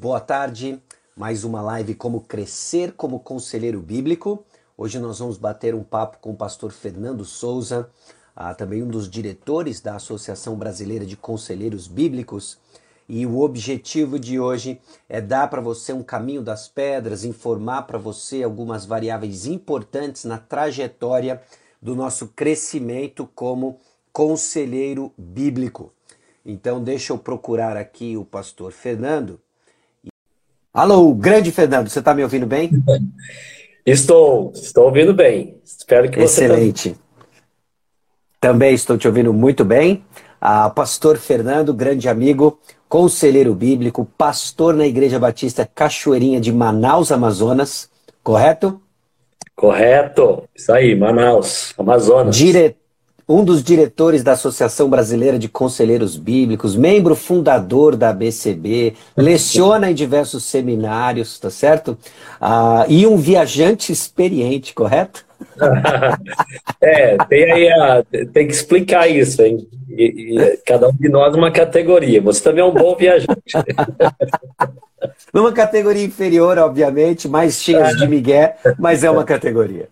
Boa tarde, mais uma live como crescer como conselheiro bíblico. Hoje nós vamos bater um papo com o pastor Fernando Souza, ah, também um dos diretores da Associação Brasileira de Conselheiros Bíblicos. E o objetivo de hoje é dar para você um caminho das pedras, informar para você algumas variáveis importantes na trajetória do nosso crescimento como conselheiro bíblico. Então, deixa eu procurar aqui o pastor Fernando Alô, grande Fernando, você está me ouvindo bem? Estou, estou ouvindo bem. Espero que você Excelente. Também estou te ouvindo muito bem. Ah, pastor Fernando, grande amigo, conselheiro bíblico, pastor na Igreja Batista Cachoeirinha de Manaus, Amazonas, correto? Correto, isso aí, Manaus, Amazonas. Dire um dos diretores da Associação Brasileira de Conselheiros Bíblicos, membro fundador da ABCB, leciona em diversos seminários, tá certo? Ah, e um viajante experiente, correto? é, tem aí a, tem que explicar isso, hein? E, e, cada um de nós uma categoria. Você também é um bom viajante. Numa categoria inferior, obviamente, mais cheias de migué, mas é uma categoria.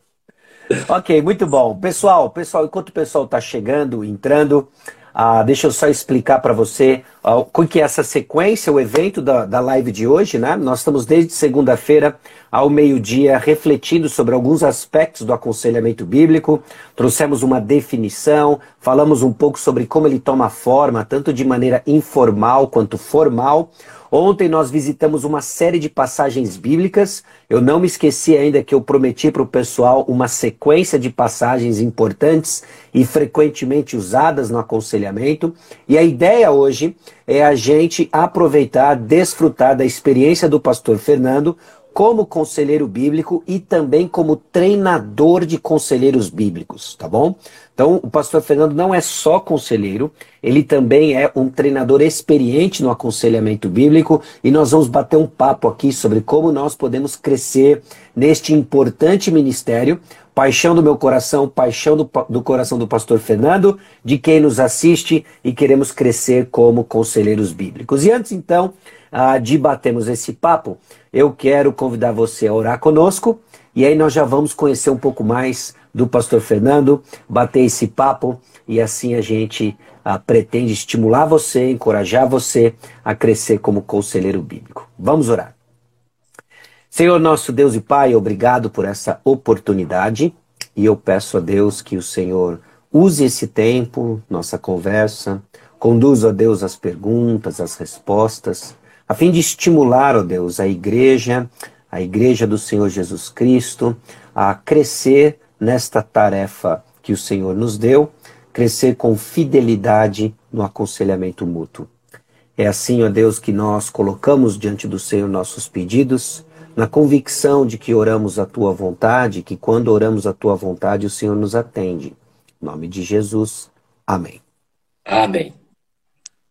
Ok, muito bom. Pessoal, pessoal, enquanto o pessoal está chegando, entrando, uh, deixa eu só explicar para você o que é essa sequência, o evento da, da live de hoje, né? Nós estamos desde segunda-feira ao meio-dia refletindo sobre alguns aspectos do aconselhamento bíblico, trouxemos uma definição, falamos um pouco sobre como ele toma forma, tanto de maneira informal quanto formal. Ontem nós visitamos uma série de passagens bíblicas. Eu não me esqueci ainda que eu prometi para o pessoal uma sequência de passagens importantes e frequentemente usadas no aconselhamento. E a ideia hoje é a gente aproveitar, desfrutar da experiência do pastor Fernando como conselheiro bíblico e também como treinador de conselheiros bíblicos, tá bom? Então, o pastor Fernando não é só conselheiro, ele também é um treinador experiente no aconselhamento bíblico e nós vamos bater um papo aqui sobre como nós podemos crescer neste importante ministério. Paixão do meu coração, paixão do, do coração do pastor Fernando, de quem nos assiste e queremos crescer como conselheiros bíblicos. E antes, então, ah, de batermos esse papo, eu quero convidar você a orar conosco e aí nós já vamos conhecer um pouco mais do pastor Fernando, bater esse papo e assim a gente ah, pretende estimular você, encorajar você a crescer como conselheiro bíblico. Vamos orar. Senhor nosso Deus e Pai, obrigado por essa oportunidade e eu peço a Deus que o Senhor use esse tempo, nossa conversa, conduza a Deus as perguntas, as respostas a fim de estimular, ó Deus, a igreja, a igreja do Senhor Jesus Cristo, a crescer nesta tarefa que o Senhor nos deu, crescer com fidelidade no aconselhamento mútuo. É assim, ó Deus, que nós colocamos diante do Senhor nossos pedidos, na convicção de que oramos a tua vontade, que quando oramos a tua vontade, o Senhor nos atende. Em nome de Jesus. Amém. Amém.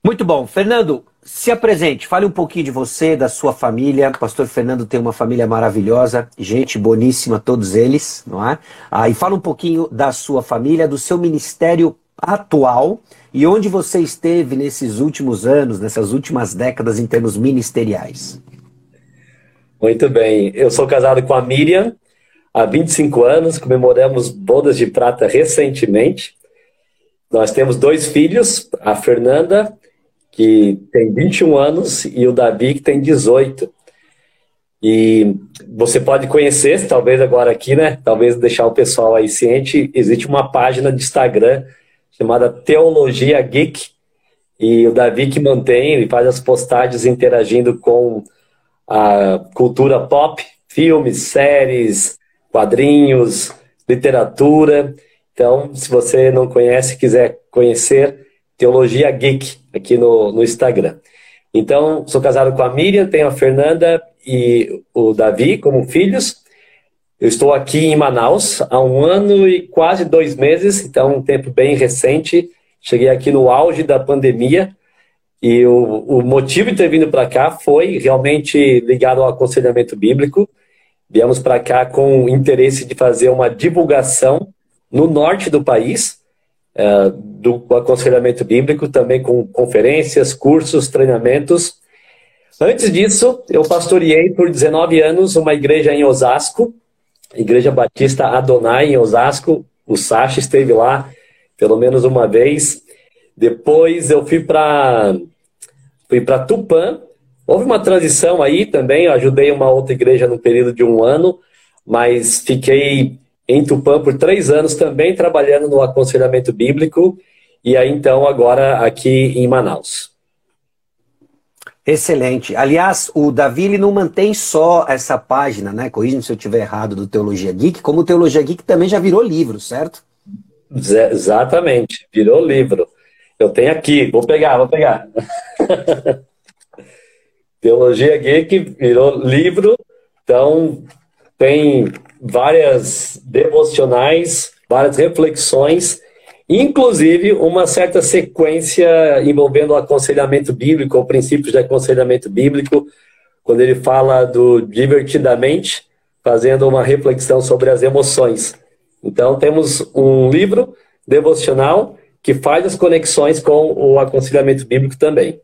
Muito bom. Fernando, se apresente, fale um pouquinho de você, da sua família. O pastor Fernando tem uma família maravilhosa, gente boníssima, todos eles, não é? Ah, e fala um pouquinho da sua família, do seu ministério atual e onde você esteve nesses últimos anos, nessas últimas décadas em termos ministeriais. Muito bem. Eu sou casado com a Miriam há 25 anos, comemoramos bodas de prata recentemente. Nós temos dois filhos, a Fernanda que tem 21 anos, e o Davi, que tem 18. E você pode conhecer, talvez agora aqui, né? Talvez deixar o pessoal aí ciente. Existe uma página de Instagram chamada Teologia Geek. E o Davi que mantém, ele faz as postagens interagindo com a cultura pop, filmes, séries, quadrinhos, literatura. Então, se você não conhece, quiser conhecer, Teologia Geek, aqui no, no Instagram. Então, sou casado com a Miriam, tenho a Fernanda e o Davi como filhos. Eu estou aqui em Manaus há um ano e quase dois meses, então um tempo bem recente. Cheguei aqui no auge da pandemia e o, o motivo de ter vindo para cá foi realmente ligado ao aconselhamento bíblico. Viemos para cá com o interesse de fazer uma divulgação no norte do país, é, do aconselhamento bíblico, também com conferências, cursos, treinamentos. Antes disso, eu pastoreei por 19 anos uma igreja em Osasco, Igreja Batista Adonai em Osasco. O Sacha esteve lá pelo menos uma vez. Depois eu fui para fui para Tupã. Houve uma transição aí também. Eu ajudei uma outra igreja no período de um ano, mas fiquei em Tupã por três anos também trabalhando no aconselhamento bíblico. E aí então agora aqui em Manaus. Excelente. Aliás, o Davi ele não mantém só essa página, né? Corrija-me se eu estiver errado, do Teologia Geek, como o Teologia Geek também já virou livro, certo? Exatamente, virou livro. Eu tenho aqui, vou pegar, vou pegar. Teologia Geek virou livro, então tem várias devocionais, várias reflexões inclusive uma certa sequência envolvendo o aconselhamento bíblico, ou princípios de aconselhamento bíblico, quando ele fala do divertidamente, fazendo uma reflexão sobre as emoções. Então, temos um livro devocional que faz as conexões com o aconselhamento bíblico também.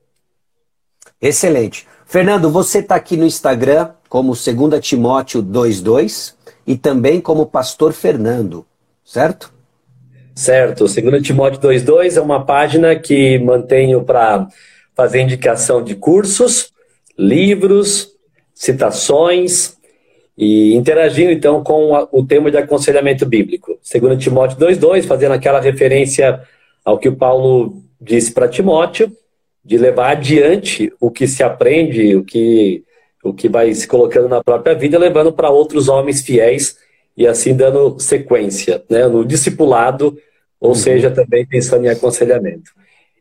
Excelente. Fernando, você está aqui no Instagram como 2 Timóteo 22 e também como Pastor Fernando, certo? Certo. Segundo Timóteo 2.2 é uma página que mantenho para fazer indicação de cursos, livros, citações e interagindo então com o tema de aconselhamento bíblico. Segundo Timóteo 2.2, fazendo aquela referência ao que o Paulo disse para Timóteo, de levar adiante o que se aprende, o que, o que vai se colocando na própria vida, levando para outros homens fiéis e assim dando sequência né, no discipulado, ou uhum. seja, também pensando em aconselhamento.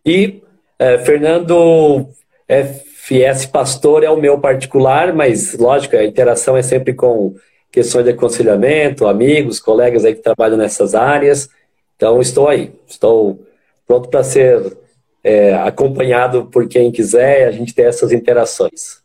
E é, Fernando FS Pastor é o meu particular, mas lógico, a interação é sempre com questões de aconselhamento, amigos, colegas aí que trabalham nessas áreas. Então estou aí, estou pronto para ser é, acompanhado por quem quiser, a gente ter essas interações.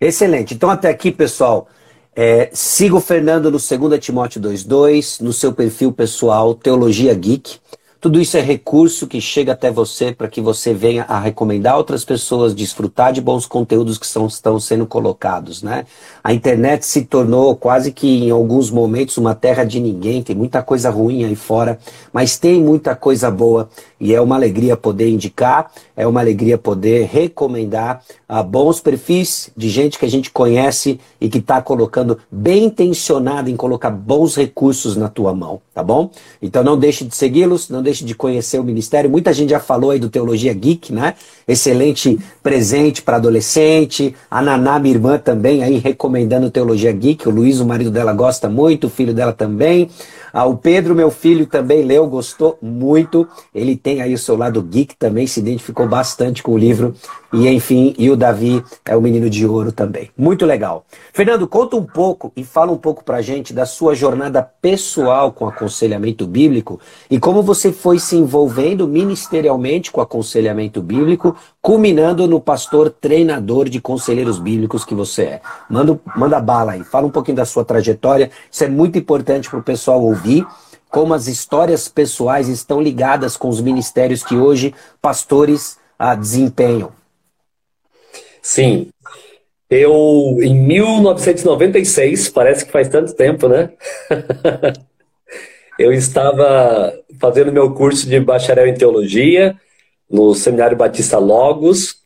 Excelente. Então até aqui, pessoal. É, siga o Fernando no 2 Timóteo 2.2, no seu perfil pessoal Teologia Geek. Tudo isso é recurso que chega até você para que você venha a recomendar outras pessoas, desfrutar de bons conteúdos que são, estão sendo colocados, né? A internet se tornou quase que em alguns momentos uma terra de ninguém, tem muita coisa ruim aí fora, mas tem muita coisa boa e é uma alegria poder indicar, é uma alegria poder recomendar a bons perfis de gente que a gente conhece e que está colocando bem intencionado em colocar bons recursos na tua mão, tá bom? Então não deixe de segui-los, não deixe de conhecer o ministério. Muita gente já falou aí do Teologia Geek, né? Excelente presente para adolescente. A Naná, minha irmã, também aí recomendando Teologia Geek. O Luiz, o marido dela, gosta muito, o filho dela também. Ah, o Pedro, meu filho, também leu, gostou muito. Ele tem aí o seu lado geek também, se identificou bastante com o livro. E enfim, e o Davi é o menino de ouro também. Muito legal. Fernando, conta um pouco e fala um pouco pra gente da sua jornada pessoal com aconselhamento bíblico e como você foi se envolvendo ministerialmente com aconselhamento bíblico, culminando no pastor treinador de conselheiros bíblicos que você é. Manda, manda bala aí, fala um pouquinho da sua trajetória. Isso é muito importante para o pessoal ouvir como as histórias pessoais estão ligadas com os ministérios que hoje pastores ah, desempenham. Sim. Eu, em 1996, parece que faz tanto tempo, né? eu estava fazendo meu curso de bacharel em teologia no Seminário Batista Logos,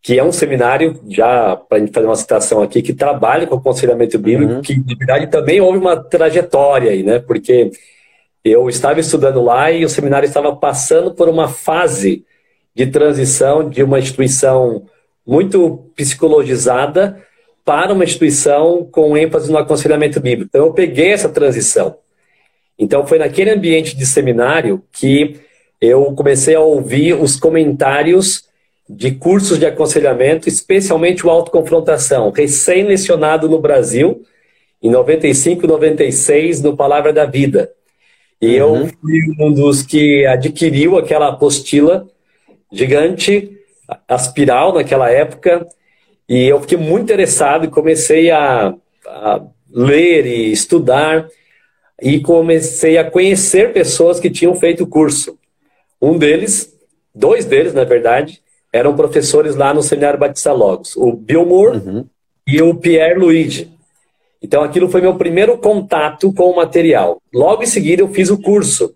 que é um seminário, já para a gente fazer uma citação aqui, que trabalha com aconselhamento bíblico, uhum. que de verdade também houve uma trajetória aí, né? Porque eu estava estudando lá e o seminário estava passando por uma fase de transição de uma instituição muito psicologizada para uma instituição com ênfase no aconselhamento bíblico. Então eu peguei essa transição. Então foi naquele ambiente de seminário que eu comecei a ouvir os comentários de cursos de aconselhamento, especialmente o autoconfrontação, recém-lecionado no Brasil, em 95 96, no Palavra da Vida. E uhum. eu fui um dos que adquiriu aquela apostila gigante Aspiral naquela época, e eu fiquei muito interessado e comecei a, a ler e estudar, e comecei a conhecer pessoas que tinham feito o curso. Um deles, dois deles, na verdade, eram professores lá no Seminário Batista Logos, o Bill Moore uhum. e o Pierre Luigi. Então aquilo foi meu primeiro contato com o material. Logo em seguida eu fiz o curso.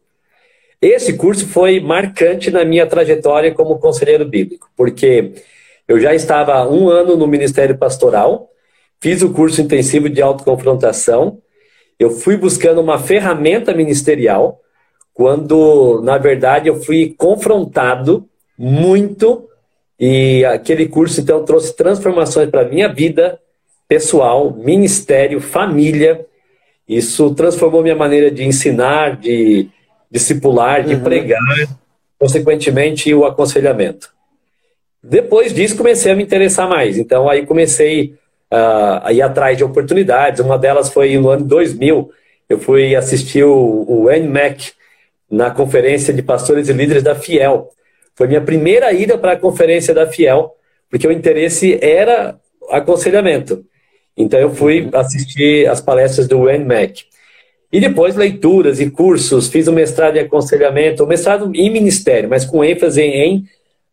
Esse curso foi marcante na minha trajetória como conselheiro bíblico, porque eu já estava um ano no Ministério Pastoral, fiz o curso intensivo de autoconfrontação, eu fui buscando uma ferramenta ministerial, quando, na verdade, eu fui confrontado muito e aquele curso, então, trouxe transformações para a minha vida pessoal, ministério, família. Isso transformou minha maneira de ensinar, de discipular, de uhum. pregar, consequentemente, o aconselhamento. Depois disso, comecei a me interessar mais. Então, aí comecei uh, a ir atrás de oportunidades. Uma delas foi no ano 2000. Eu fui assistir o, o NMAC na conferência de pastores e líderes da Fiel. Foi minha primeira ida para a conferência da Fiel, porque o interesse era aconselhamento. Então eu fui uhum. assistir as palestras do Mack. E depois leituras e cursos, fiz o um mestrado em aconselhamento, um mestrado em ministério, mas com ênfase em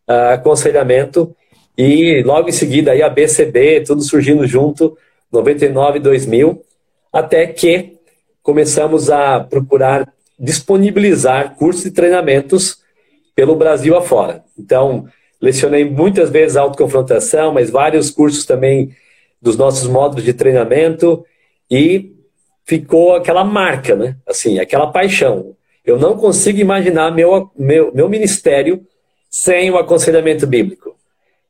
uh, aconselhamento. E logo em seguida aí a BCB, tudo surgindo junto, 99 2000, até que começamos a procurar disponibilizar cursos e treinamentos pelo Brasil afora. Então, lecionei muitas vezes autoconfrontação, mas vários cursos também dos nossos módulos de treinamento e ficou aquela marca, né? Assim, aquela paixão. Eu não consigo imaginar meu, meu, meu ministério sem o aconselhamento bíblico.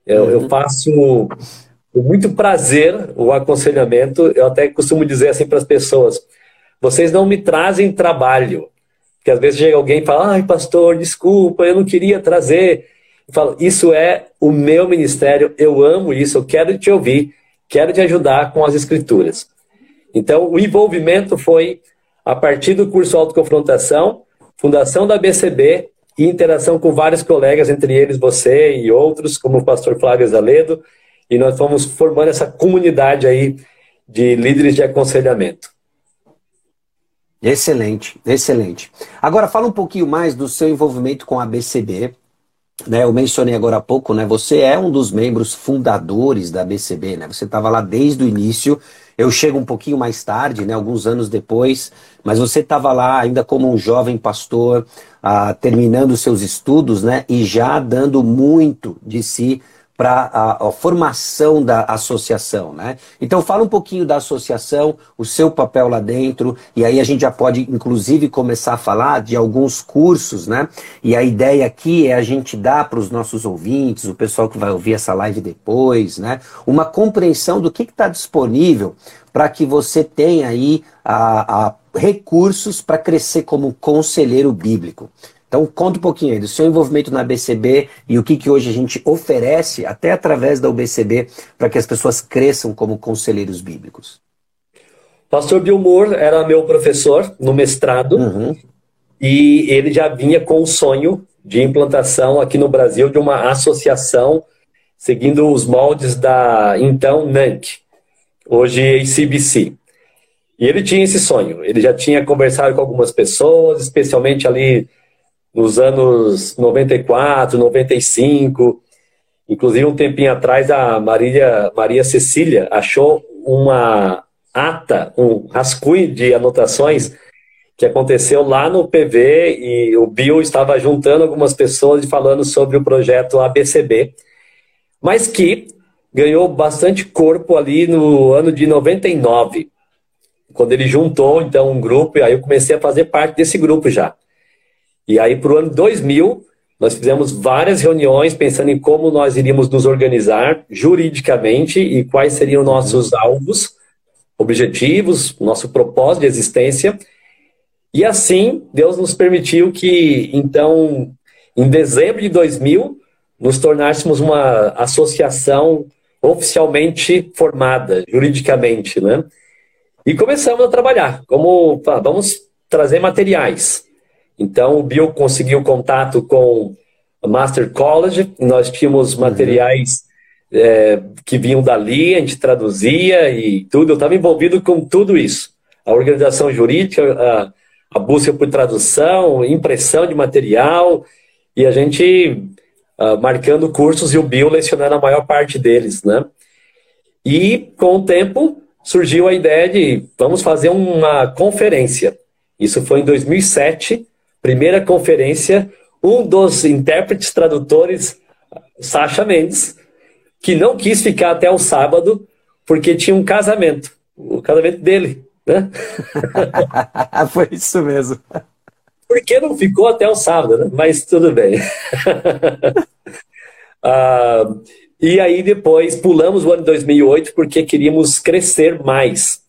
Eu, uhum. eu faço com muito prazer o aconselhamento. Eu até costumo dizer assim para as pessoas: vocês não me trazem trabalho, que às vezes chega alguém e fala, ai, pastor, desculpa, eu não queria trazer. Eu falo, isso é o meu ministério, eu amo isso, eu quero te ouvir, quero te ajudar com as escrituras. Então, o envolvimento foi a partir do curso Autoconfrontação, fundação da BCB e interação com vários colegas, entre eles você e outros, como o pastor Flávio Zaledo, e nós fomos formando essa comunidade aí de líderes de aconselhamento. Excelente, excelente. Agora fala um pouquinho mais do seu envolvimento com a BCB. Né, eu mencionei agora há pouco, né? Você é um dos membros fundadores da BCB, né? Você estava lá desde o início. Eu chego um pouquinho mais tarde, né? Alguns anos depois, mas você estava lá ainda como um jovem pastor, ah, terminando seus estudos, né? E já dando muito de si para a, a, formação da associação, né? Então fala um pouquinho da associação, o seu papel lá dentro, e aí a gente já pode inclusive começar a falar de alguns cursos, né? E a ideia aqui é a gente dar para os nossos ouvintes, o pessoal que vai ouvir essa live depois, né? Uma compreensão do que está disponível para que você tenha aí a, a recursos para crescer como conselheiro bíblico. Então, conta um pouquinho aí do seu envolvimento na BCB e o que, que hoje a gente oferece, até através da UBCB, para que as pessoas cresçam como conselheiros bíblicos. Pastor Bill Moore era meu professor no mestrado uhum. e ele já vinha com o sonho de implantação aqui no Brasil de uma associação seguindo os moldes da então NANC, hoje ACBC. E ele tinha esse sonho. Ele já tinha conversado com algumas pessoas, especialmente ali nos anos 94, 95. Inclusive, um tempinho atrás, a Maria, Maria Cecília achou uma ata, um rascunho de anotações que aconteceu lá no PV e o Bill estava juntando algumas pessoas e falando sobre o projeto ABCB, mas que ganhou bastante corpo ali no ano de 99, quando ele juntou então um grupo e aí eu comecei a fazer parte desse grupo já. E aí, para o ano 2000, nós fizemos várias reuniões pensando em como nós iríamos nos organizar juridicamente e quais seriam nossos alvos, objetivos, nosso propósito de existência. E assim, Deus nos permitiu que, então, em dezembro de 2000, nos tornássemos uma associação oficialmente formada, juridicamente, né? E começamos a trabalhar, como, vamos trazer materiais, então, o Bill conseguiu contato com o Master College, nós tínhamos uhum. materiais uhum. é, que vinham dali, a gente traduzia e tudo. Eu estava envolvido com tudo isso. A organização jurídica, a, a busca por tradução, impressão de material, e a gente uh, marcando cursos e o Bill lecionando a maior parte deles, né? E com o tempo surgiu a ideia de vamos fazer uma conferência. Isso foi em 2007, primeira conferência. Um dos intérpretes tradutores, Sasha Mendes, que não quis ficar até o sábado porque tinha um casamento, o casamento dele, né? foi isso mesmo. Por que não ficou até o sábado, né? Mas tudo bem. ah, e aí depois pulamos o ano 2008 porque queríamos crescer mais.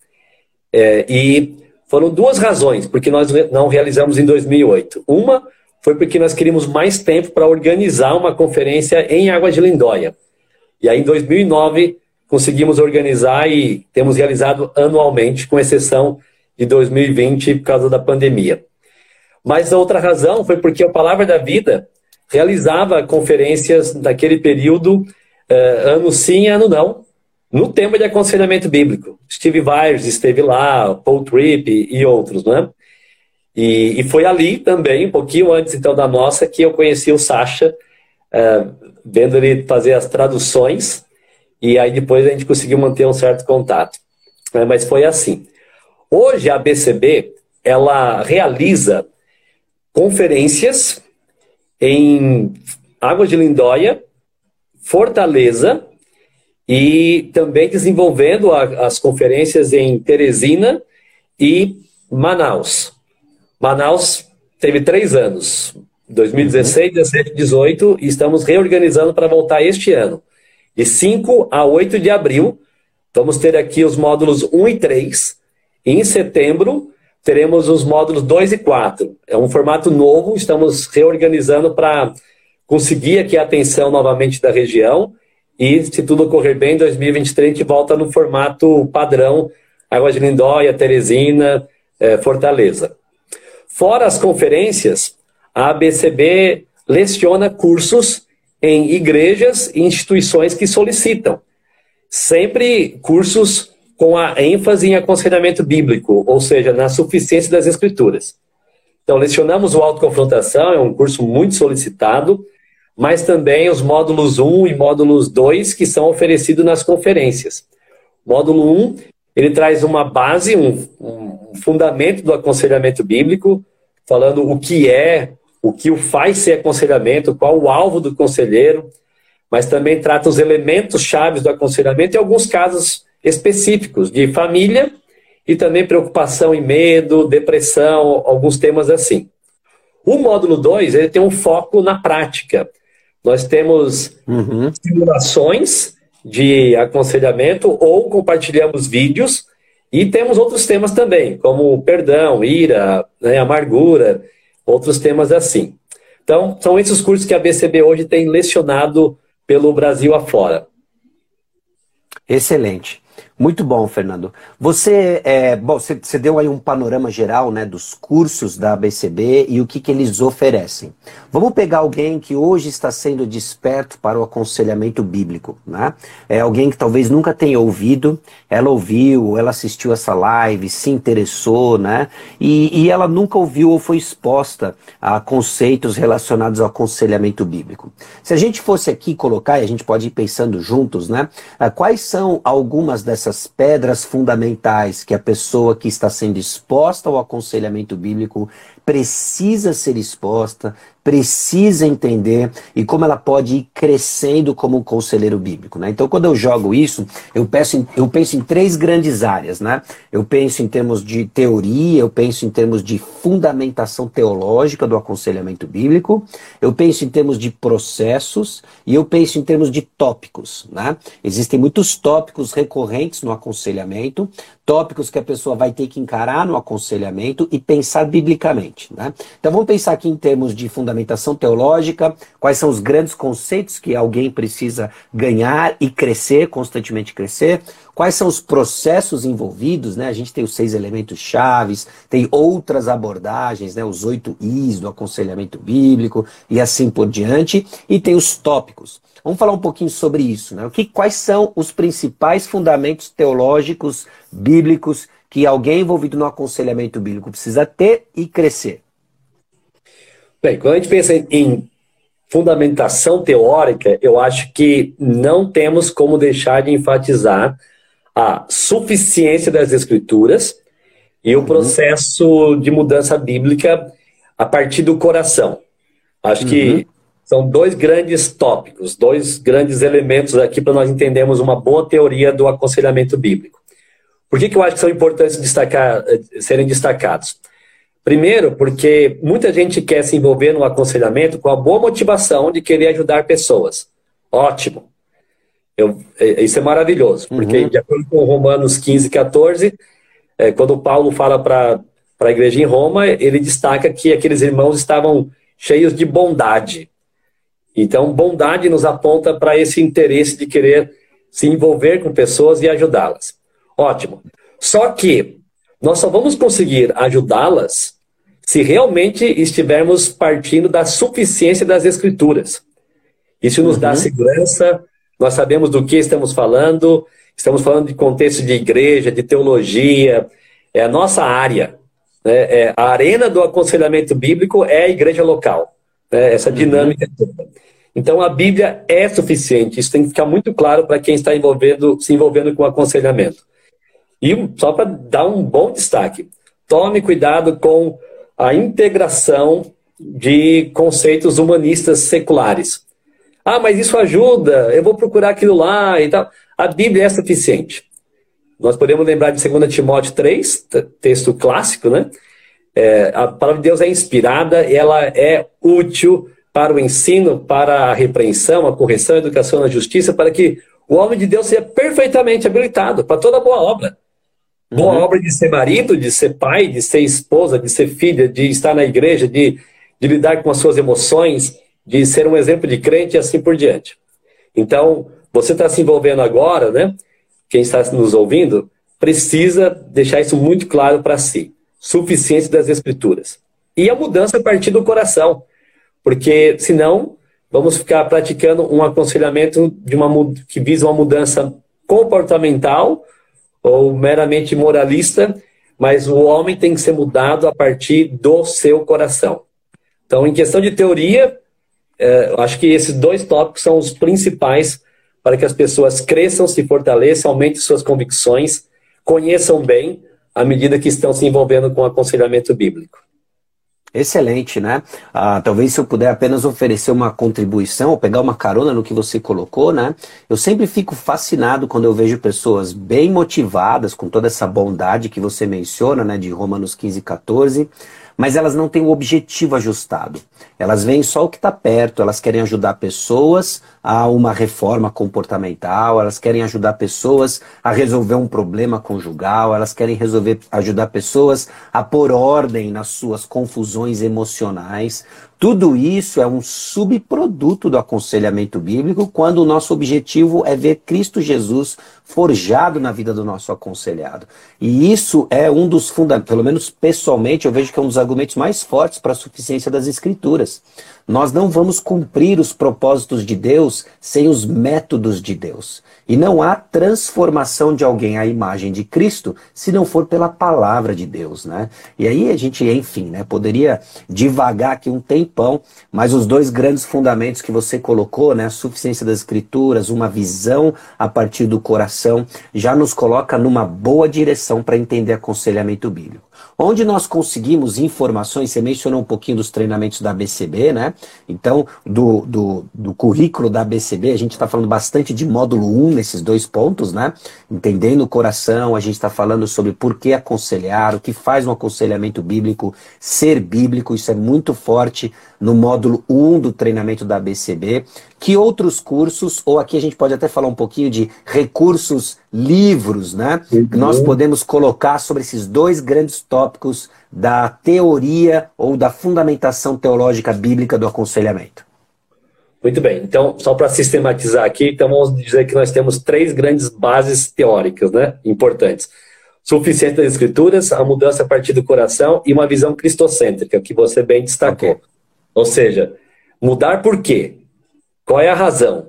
É, e foram duas razões porque nós não realizamos em 2008. Uma foi porque nós queríamos mais tempo para organizar uma conferência em Água de Lindóia. E aí em 2009 conseguimos organizar e temos realizado anualmente, com exceção de 2020 por causa da pandemia. Mas a outra razão foi porque a Palavra da Vida realizava conferências naquele período uh, ano sim, ano não, no tema de aconselhamento bíblico. Steve Byers esteve lá, Paul Tripp e outros, né? E, e, foi ali também, um pouquinho antes então da nossa, que eu conheci o Sasha, uh, vendo ele fazer as traduções, e aí depois a gente conseguiu manter um certo contato. Uh, mas foi assim. Hoje a BCB, ela realiza conferências em Água de Lindóia, Fortaleza e também desenvolvendo a, as conferências em Teresina e Manaus. Manaus teve três anos, 2016, 17, 18, e estamos reorganizando para voltar este ano. De 5 a 8 de abril, vamos ter aqui os módulos 1 e 3. E em setembro, teremos os módulos 2 e 4. É um formato novo, estamos reorganizando para conseguir aqui a atenção novamente da região e, se tudo correr bem, em 2023 a gente volta no formato padrão Água de Lindóia, Teresina, eh, Fortaleza. Fora as conferências, a ABCB leciona cursos em igrejas e instituições que solicitam. Sempre cursos com a ênfase em aconselhamento bíblico, ou seja, na suficiência das escrituras. Então, lecionamos o Autoconfrontação, é um curso muito solicitado, mas também os módulos 1 e módulos 2 que são oferecidos nas conferências. módulo 1, ele traz uma base, um, um fundamento do aconselhamento bíblico, falando o que é, o que o faz ser aconselhamento, qual o alvo do conselheiro, mas também trata os elementos chaves do aconselhamento e alguns casos específicos de família e também preocupação e medo, depressão, alguns temas assim. O módulo 2 ele tem um foco na prática. Nós temos uhum. simulações de aconselhamento ou compartilhamos vídeos e temos outros temas também, como perdão, ira, né, amargura, outros temas assim. Então, são esses cursos que a BCB hoje tem lecionado pelo Brasil afora. Excelente. Muito bom, Fernando. Você, é, bom, você, você, deu aí um panorama geral né, dos cursos da ABCB e o que, que eles oferecem. Vamos pegar alguém que hoje está sendo desperto para o aconselhamento bíblico. Né? É alguém que talvez nunca tenha ouvido, ela ouviu, ela assistiu essa live, se interessou, né? E, e ela nunca ouviu ou foi exposta a conceitos relacionados ao aconselhamento bíblico. Se a gente fosse aqui colocar, e a gente pode ir pensando juntos, né? Quais são algumas dessas essas pedras fundamentais que a pessoa que está sendo exposta ao aconselhamento bíblico precisa ser exposta, precisa entender e como ela pode ir crescendo como um conselheiro bíblico. Né? Então, quando eu jogo isso, eu penso, em, eu penso em três grandes áreas. Né? Eu penso em termos de teoria, eu penso em termos de fundamentação teológica do aconselhamento bíblico, eu penso em termos de processos e eu penso em termos de tópicos. Né? Existem muitos tópicos recorrentes no aconselhamento, tópicos que a pessoa vai ter que encarar no aconselhamento e pensar biblicamente. Né? Então, vamos pensar aqui em termos de fundamentação fundamentação teológica, quais são os grandes conceitos que alguém precisa ganhar e crescer, constantemente crescer, quais são os processos envolvidos, né? A gente tem os seis elementos chaves, tem outras abordagens, né? Os oito Is do aconselhamento bíblico e assim por diante, e tem os tópicos. Vamos falar um pouquinho sobre isso, né? O que, quais são os principais fundamentos teológicos bíblicos que alguém envolvido no aconselhamento bíblico precisa ter e crescer? Bem, quando a gente pensa em fundamentação teórica, eu acho que não temos como deixar de enfatizar a suficiência das escrituras e o uhum. processo de mudança bíblica a partir do coração. Acho uhum. que são dois grandes tópicos, dois grandes elementos aqui para nós entendermos uma boa teoria do aconselhamento bíblico. Por que, que eu acho que são importantes destacar, eh, serem destacados? Primeiro, porque muita gente quer se envolver no aconselhamento com a boa motivação de querer ajudar pessoas. Ótimo. Eu, eh, isso é maravilhoso, porque uhum. de acordo com Romanos 15, 14, é, quando Paulo fala para a igreja em Roma, ele destaca que aqueles irmãos estavam cheios de bondade. Então, bondade nos aponta para esse interesse de querer se envolver com pessoas e ajudá-las. Ótimo. Só que nós só vamos conseguir ajudá-las se realmente estivermos partindo da suficiência das Escrituras. Isso nos uhum. dá segurança, nós sabemos do que estamos falando, estamos falando de contexto de igreja, de teologia, é a nossa área. Né? É, a arena do aconselhamento bíblico é a igreja local, né? essa uhum. dinâmica uhum. toda. Então a Bíblia é suficiente, isso tem que ficar muito claro para quem está envolvendo, se envolvendo com o aconselhamento. E só para dar um bom destaque, tome cuidado com a integração de conceitos humanistas seculares. Ah, mas isso ajuda, eu vou procurar aquilo lá e tal. A Bíblia é suficiente. Nós podemos lembrar de 2 Timóteo 3, texto clássico, né? É, a palavra de Deus é inspirada, ela é útil para o ensino, para a repreensão, a correção, a educação na justiça, para que o homem de Deus seja perfeitamente habilitado para toda boa obra. Boa uhum. obra de ser marido, de ser pai, de ser esposa, de ser filha, de estar na igreja, de, de lidar com as suas emoções, de ser um exemplo de crente e assim por diante. Então, você está se envolvendo agora, né? Quem está nos ouvindo, precisa deixar isso muito claro para si. Suficiência das escrituras. E a mudança a partir do coração. Porque senão vamos ficar praticando um aconselhamento de uma, que visa uma mudança comportamental ou meramente moralista, mas o homem tem que ser mudado a partir do seu coração. Então, em questão de teoria, é, acho que esses dois tópicos são os principais para que as pessoas cresçam, se fortaleçam, aumentem suas convicções, conheçam bem à medida que estão se envolvendo com o aconselhamento bíblico. Excelente, né? Ah, talvez se eu puder apenas oferecer uma contribuição ou pegar uma carona no que você colocou, né? Eu sempre fico fascinado quando eu vejo pessoas bem motivadas com toda essa bondade que você menciona, né? De Romanos 15 e 14, mas elas não têm o objetivo ajustado. Elas veem só o que está perto, elas querem ajudar pessoas a uma reforma comportamental, elas querem ajudar pessoas a resolver um problema conjugal, elas querem resolver, ajudar pessoas a pôr ordem nas suas confusões emocionais. Tudo isso é um subproduto do aconselhamento bíblico, quando o nosso objetivo é ver Cristo Jesus forjado na vida do nosso aconselhado. E isso é um dos fundamentos, pelo menos pessoalmente, eu vejo que é um dos argumentos mais fortes para a suficiência das Escrituras. Nós não vamos cumprir os propósitos de Deus sem os métodos de Deus. E não há transformação de alguém à imagem de Cristo se não for pela palavra de Deus, né? E aí a gente, enfim, né, poderia divagar aqui um tempão, mas os dois grandes fundamentos que você colocou, né, a suficiência das escrituras, uma visão a partir do coração, já nos coloca numa boa direção para entender aconselhamento bíblico. Onde nós conseguimos informações, você mencionou um pouquinho dos treinamentos da BCB, né? Então, do, do, do currículo da BCB, a gente está falando bastante de módulo 1 nesses dois pontos, né? Entendendo o coração, a gente está falando sobre por que aconselhar, o que faz um aconselhamento bíblico ser bíblico, isso é muito forte no módulo 1 do treinamento da BCB. Que outros cursos, ou aqui a gente pode até falar um pouquinho de recursos, livros, né? Uhum. Que nós podemos colocar sobre esses dois grandes tópicos da teoria ou da fundamentação teológica bíblica do aconselhamento. Muito bem. Então, só para sistematizar aqui, então vamos dizer que nós temos três grandes bases teóricas, né? Importantes. Suficiência das escrituras, a mudança a partir do coração e uma visão cristocêntrica, que você bem destacou. Okay. Ou seja, mudar por quê? Qual é a razão?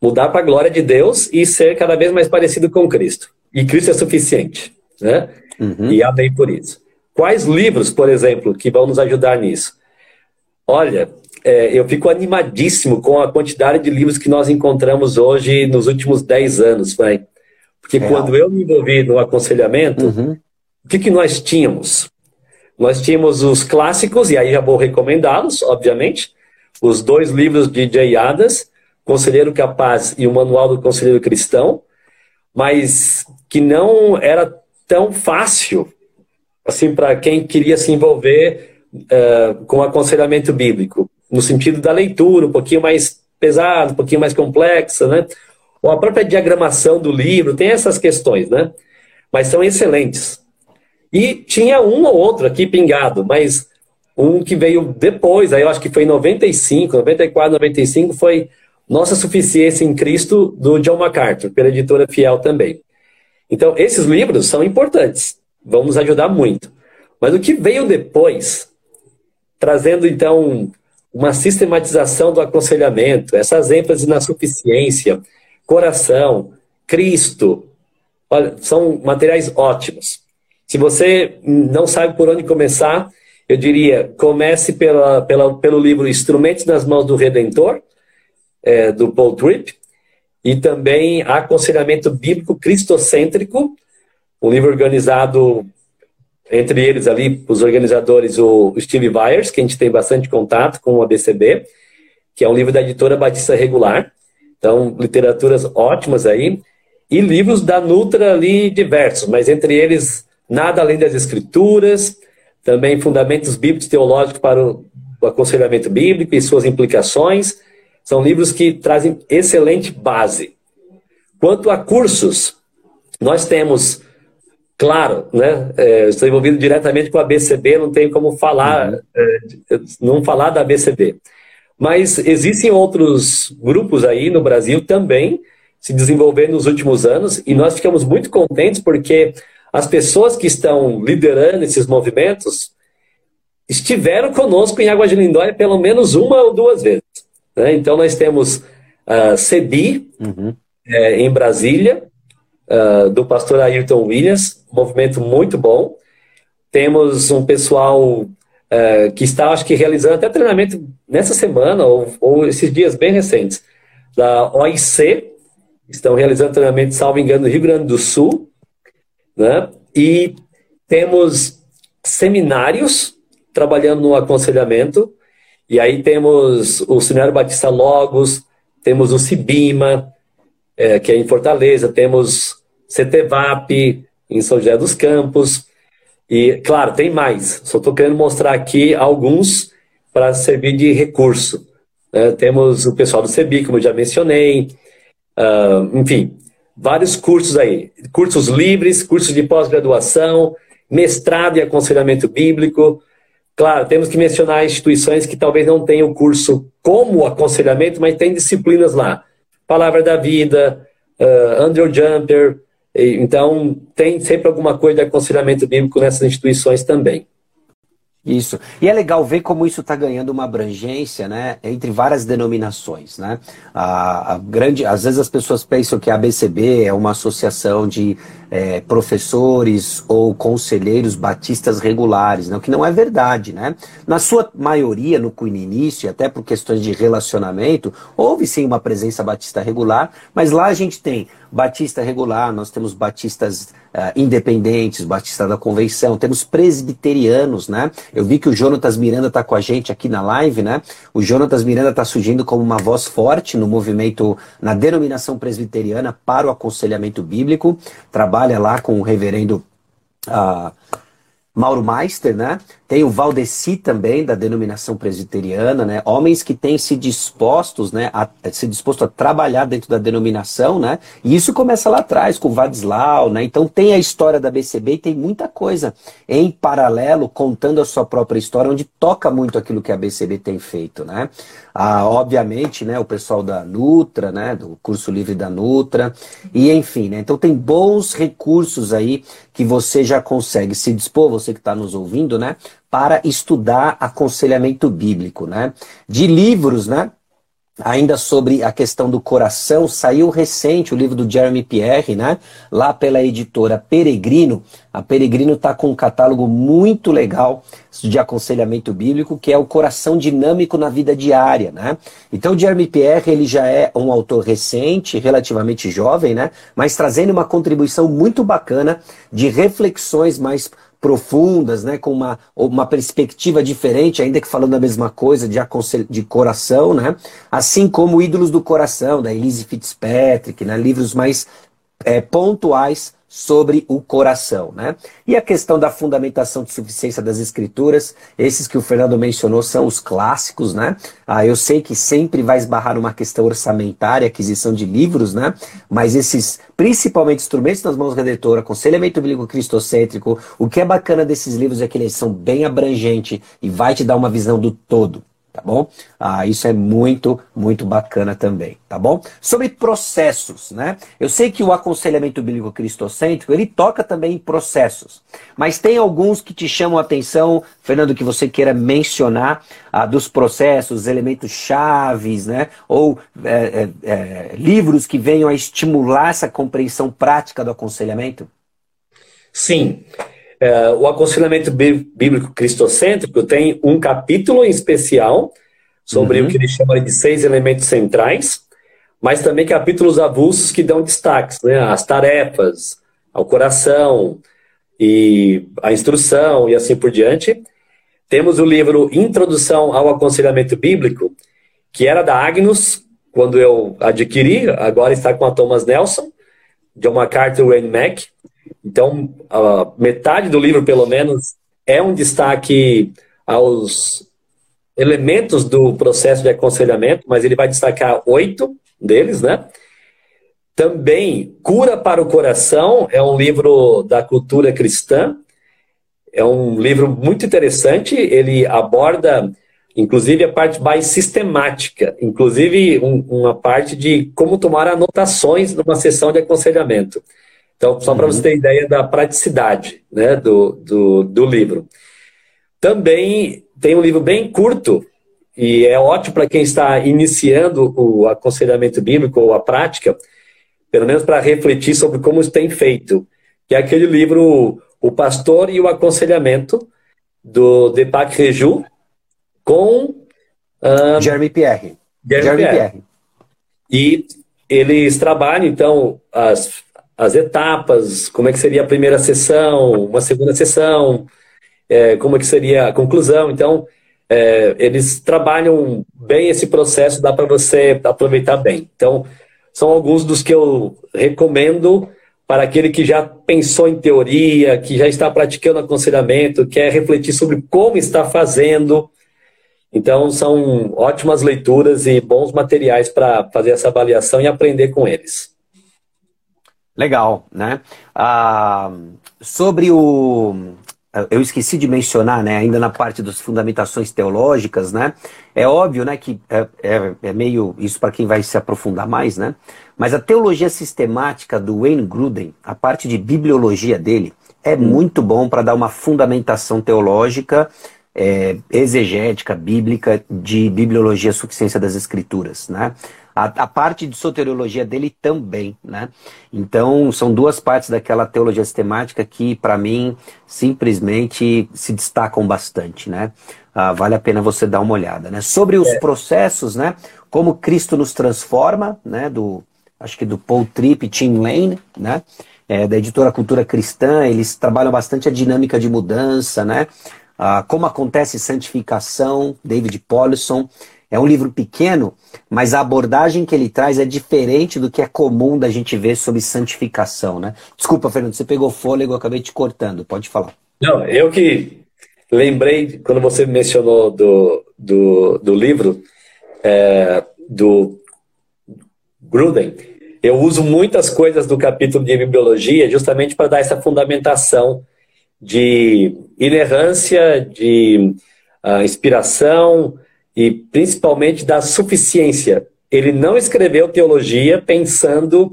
Mudar para a glória de Deus e ser cada vez mais parecido com Cristo. E Cristo é suficiente, né? Uhum. E amém por isso. Quais livros, por exemplo, que vão nos ajudar nisso? Olha, é, eu fico animadíssimo com a quantidade de livros que nós encontramos hoje nos últimos 10 anos, vai. Porque Real. quando eu me envolvi no aconselhamento, uhum. o que, que nós tínhamos? Nós tínhamos os clássicos, e aí já vou recomendá-los, obviamente, os dois livros de Jay Adas, Conselheiro Capaz e o Manual do Conselheiro Cristão, mas que não era tão fácil assim para quem queria se envolver uh, com aconselhamento bíblico, no sentido da leitura, um pouquinho mais pesado, um pouquinho mais complexa, né? Ou a própria diagramação do livro, tem essas questões, né? Mas são excelentes. E tinha um ou outro aqui pingado, mas um que veio depois, aí eu acho que foi em 95, 94, 95, foi Nossa Suficiência em Cristo, do John MacArthur, pela editora Fiel também. Então, esses livros são importantes, vão nos ajudar muito. Mas o que veio depois, trazendo então uma sistematização do aconselhamento, essas ênfases na suficiência, coração, Cristo, olha, são materiais ótimos. Se você não sabe por onde começar, eu diria, comece pela, pela, pelo livro Instrumentos nas Mãos do Redentor, é, do Paul Tripp, e também Aconselhamento Bíblico Cristocêntrico, um livro organizado entre eles ali, os organizadores, o Steve Byers, que a gente tem bastante contato com o ABCB, que é um livro da editora Batista Regular. Então, literaturas ótimas aí. E livros da Nutra ali diversos, mas entre eles Nada além das escrituras, também fundamentos bíblicos teológicos para o aconselhamento bíblico e suas implicações. São livros que trazem excelente base. Quanto a cursos, nós temos, claro, né, é, estou envolvido diretamente com a BCB, não tenho como falar, uhum. é, não falar da BCB. Mas existem outros grupos aí no Brasil também se desenvolvendo nos últimos anos e nós ficamos muito contentes porque as pessoas que estão liderando esses movimentos estiveram conosco em Água de Lindóia pelo menos uma ou duas vezes. Né? Então, nós temos a uh, CEBI, uhum. é, em Brasília, uh, do pastor Ayrton Williams, movimento muito bom. Temos um pessoal uh, que está, acho que, realizando até treinamento nessa semana, ou, ou esses dias bem recentes, da OIC, estão realizando treinamento, salvo engano, no Rio Grande do Sul, né? E temos seminários trabalhando no aconselhamento, e aí temos o Seminário Batista Logos, temos o Cibima, é, que é em Fortaleza, temos CTVAP em São José dos Campos, e claro, tem mais, só estou querendo mostrar aqui alguns para servir de recurso. Né? Temos o pessoal do CEBI, como eu já mencionei, uh, enfim, vários cursos aí, cursos livres, cursos de pós-graduação, mestrado em aconselhamento bíblico. Claro, temos que mencionar instituições que talvez não tenham o curso como aconselhamento, mas tem disciplinas lá. Palavra da Vida, uh, Andrew Jumper. Então, tem sempre alguma coisa de aconselhamento bíblico nessas instituições também. Isso. E é legal ver como isso está ganhando uma abrangência, né, entre várias denominações, né? A, a, grande, às vezes as pessoas pensam que a ABCB é uma associação de é, professores ou conselheiros batistas regulares, né? o que não é verdade, né? Na sua maioria, no início, até por questões de relacionamento, houve sim uma presença batista regular, mas lá a gente tem batista regular, nós temos batistas uh, independentes, batista da convenção, temos presbiterianos, né? Eu vi que o Jonatas Miranda está com a gente aqui na live, né? O Jonatas Miranda está surgindo como uma voz forte no movimento, na denominação presbiteriana para o aconselhamento bíblico, trabalha lá com o reverendo. Uh, Mauro Meister, né? Tem o Valdeci também, da denominação presbiteriana, né? Homens que têm se dispostos, né? A, se disposto a trabalhar dentro da denominação, né? E isso começa lá atrás, com o Vadislau, né? Então tem a história da BCB e tem muita coisa em paralelo, contando a sua própria história, onde toca muito aquilo que a BCB tem feito, né? Ah, obviamente, né? O pessoal da Nutra, né? Do curso livre da Nutra. E enfim, né? Então tem bons recursos aí que você já consegue se dispor, você que está nos ouvindo, né, para estudar aconselhamento bíblico, né? De livros, né? ainda sobre a questão do coração, saiu recente o livro do Jeremy Pierre, né? Lá pela editora Peregrino. A Peregrino está com um catálogo muito legal de aconselhamento bíblico, que é o coração dinâmico na vida diária, né? Então, o Jeremy Pierre, ele já é um autor recente, relativamente jovem, né? Mas trazendo uma contribuição muito bacana de reflexões mais profundas, né, com uma, uma perspectiva diferente, ainda que falando a mesma coisa, de, de coração, né, assim como Ídolos do Coração, da Elise Fitzpatrick, né, livros mais é, pontuais sobre o coração, né? E a questão da fundamentação de suficiência das escrituras, esses que o Fernando mencionou são os clássicos, né? Ah, eu sei que sempre vai esbarrar numa questão orçamentária, aquisição de livros, né? Mas esses, principalmente instrumentos nas mãos redentora, aconselhamento bíblico cristocêntrico, o que é bacana desses livros é que eles são bem abrangentes e vai te dar uma visão do todo tá bom? Ah, isso é muito, muito bacana também, tá bom? Sobre processos, né? Eu sei que o aconselhamento bíblico cristocêntrico, ele toca também em processos, mas tem alguns que te chamam a atenção, Fernando, que você queira mencionar ah, dos processos, elementos chaves, né? Ou é, é, é, livros que venham a estimular essa compreensão prática do aconselhamento? Sim. É, o aconselhamento bíblico cristocêntrico tem um capítulo em especial sobre uhum. o que ele chama de seis elementos centrais, mas também capítulos avulsos que dão destaques, né? As tarefas, ao coração e a instrução e assim por diante. Temos o livro Introdução ao Aconselhamento Bíblico, que era da Agnus, quando eu adquiri, agora está com a Thomas Nelson, John MacArthur e Wayne Mack. Então, metade do livro, pelo menos, é um destaque aos elementos do processo de aconselhamento, mas ele vai destacar oito deles, né? Também, Cura para o Coração é um livro da cultura cristã. É um livro muito interessante. Ele aborda, inclusive, a parte mais sistemática, inclusive um, uma parte de como tomar anotações numa sessão de aconselhamento. Então, só para você uhum. ter ideia da praticidade né, do, do, do livro. Também tem um livro bem curto, e é ótimo para quem está iniciando o aconselhamento bíblico ou a prática, pelo menos para refletir sobre como isso tem feito, que é aquele livro O Pastor e o Aconselhamento, do Deepak Reju, com... Jeremy Pierre. Jeremy, Jeremy Pierre. Pierre. E eles trabalham, então, as as etapas, como é que seria a primeira sessão, uma segunda sessão, é, como é que seria a conclusão. Então, é, eles trabalham bem esse processo, dá para você aproveitar bem. Então, são alguns dos que eu recomendo para aquele que já pensou em teoria, que já está praticando aconselhamento, quer refletir sobre como está fazendo. Então, são ótimas leituras e bons materiais para fazer essa avaliação e aprender com eles. Legal, né? Ah, sobre o. Eu esqueci de mencionar, né, ainda na parte das fundamentações teológicas, né? É óbvio, né, que é, é, é meio isso para quem vai se aprofundar mais, né? Mas a teologia sistemática do Wayne Gruden, a parte de bibliologia dele, é hum. muito bom para dar uma fundamentação teológica, é, exegética, bíblica, de bibliologia suficiência das escrituras, né? A, a, parte de soteriologia dele também, né? Então, são duas partes daquela teologia sistemática que, para mim, simplesmente se destacam bastante, né? Ah, vale a pena você dar uma olhada, né? Sobre os é. processos, né? Como Cristo nos transforma, né? Do, acho que do Paul Tripp e Tim Lane, né? É, da editora Cultura Cristã, eles trabalham bastante a dinâmica de mudança, né? Ah, como acontece santificação, David Paulson. É um livro pequeno, mas a abordagem que ele traz é diferente do que é comum da gente ver sobre santificação, né? Desculpa, Fernando, você pegou fôlego, eu acabei te cortando, pode falar. Não, eu que lembrei, quando você mencionou do, do, do livro é, do Gruden, eu uso muitas coisas do capítulo de bibliologia justamente para dar essa fundamentação de inerrância, de uh, inspiração, e principalmente da suficiência. Ele não escreveu teologia pensando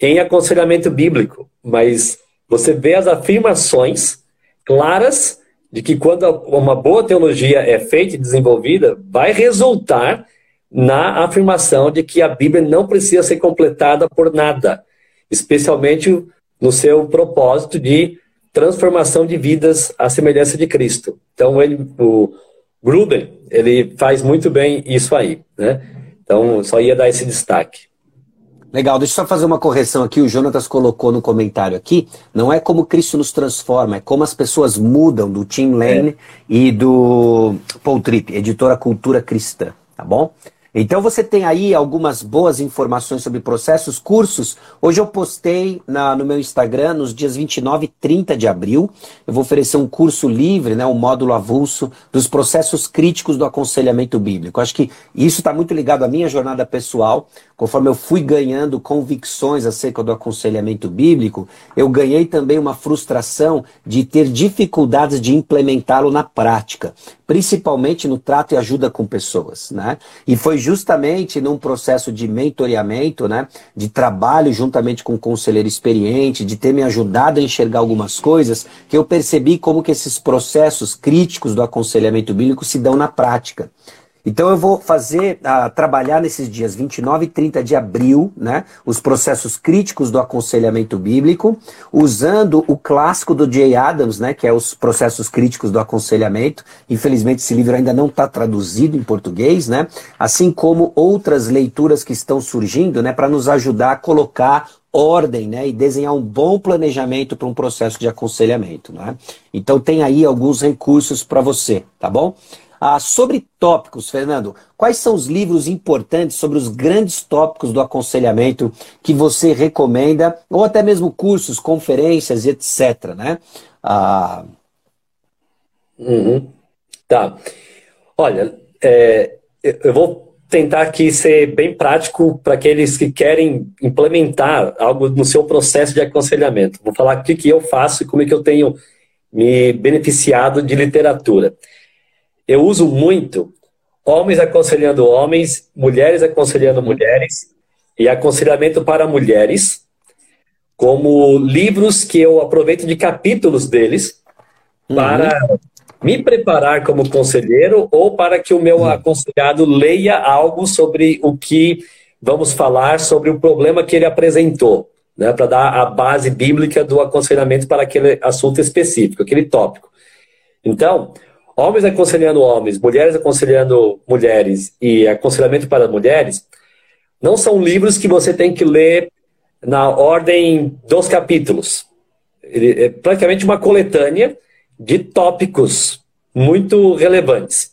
em aconselhamento bíblico, mas você vê as afirmações claras de que quando uma boa teologia é feita e desenvolvida, vai resultar na afirmação de que a Bíblia não precisa ser completada por nada, especialmente no seu propósito de transformação de vidas à semelhança de Cristo. Então, ele, o Gruben, ele faz muito bem isso aí, né? Então, só ia dar esse destaque. Legal, deixa eu só fazer uma correção aqui. O Jonatas colocou no comentário aqui. Não é como Cristo nos transforma, é como as pessoas mudam do Tim Lane é. e do Paul Tripp, editora Cultura Cristã, tá bom? Então você tem aí algumas boas informações sobre processos, cursos. Hoje eu postei na, no meu Instagram, nos dias 29 e 30 de abril, eu vou oferecer um curso livre, né, um módulo avulso dos processos críticos do aconselhamento bíblico. Acho que isso está muito ligado à minha jornada pessoal. Conforme eu fui ganhando convicções acerca do aconselhamento bíblico, eu ganhei também uma frustração de ter dificuldades de implementá-lo na prática principalmente no trato e ajuda com pessoas, né? E foi justamente num processo de mentoreamento, né, de trabalho juntamente com um conselheiro experiente, de ter me ajudado a enxergar algumas coisas, que eu percebi como que esses processos críticos do aconselhamento bíblico se dão na prática. Então eu vou fazer, uh, trabalhar nesses dias 29 e 30 de abril, né, os processos críticos do aconselhamento bíblico, usando o clássico do Jay Adams, né, que é os processos críticos do aconselhamento. Infelizmente esse livro ainda não está traduzido em português, né, assim como outras leituras que estão surgindo, né, para nos ajudar a colocar ordem né, e desenhar um bom planejamento para um processo de aconselhamento. Né? Então tem aí alguns recursos para você, tá bom? Ah, sobre tópicos, Fernando, quais são os livros importantes sobre os grandes tópicos do aconselhamento que você recomenda, ou até mesmo cursos, conferências, etc. Né? Ah... Uhum. Tá. Olha, é, eu vou tentar aqui ser bem prático para aqueles que querem implementar algo no seu processo de aconselhamento. Vou falar o que, que eu faço e como é que eu tenho me beneficiado de literatura eu uso muito homens aconselhando homens, mulheres aconselhando mulheres e aconselhamento para mulheres, como livros que eu aproveito de capítulos deles uhum. para me preparar como conselheiro ou para que o meu uhum. aconselhado leia algo sobre o que vamos falar sobre o problema que ele apresentou, né, para dar a base bíblica do aconselhamento para aquele assunto específico, aquele tópico. Então, homens aconselhando homens, mulheres aconselhando mulheres e aconselhamento para mulheres, não são livros que você tem que ler na ordem dos capítulos. Ele é praticamente uma coletânea de tópicos muito relevantes.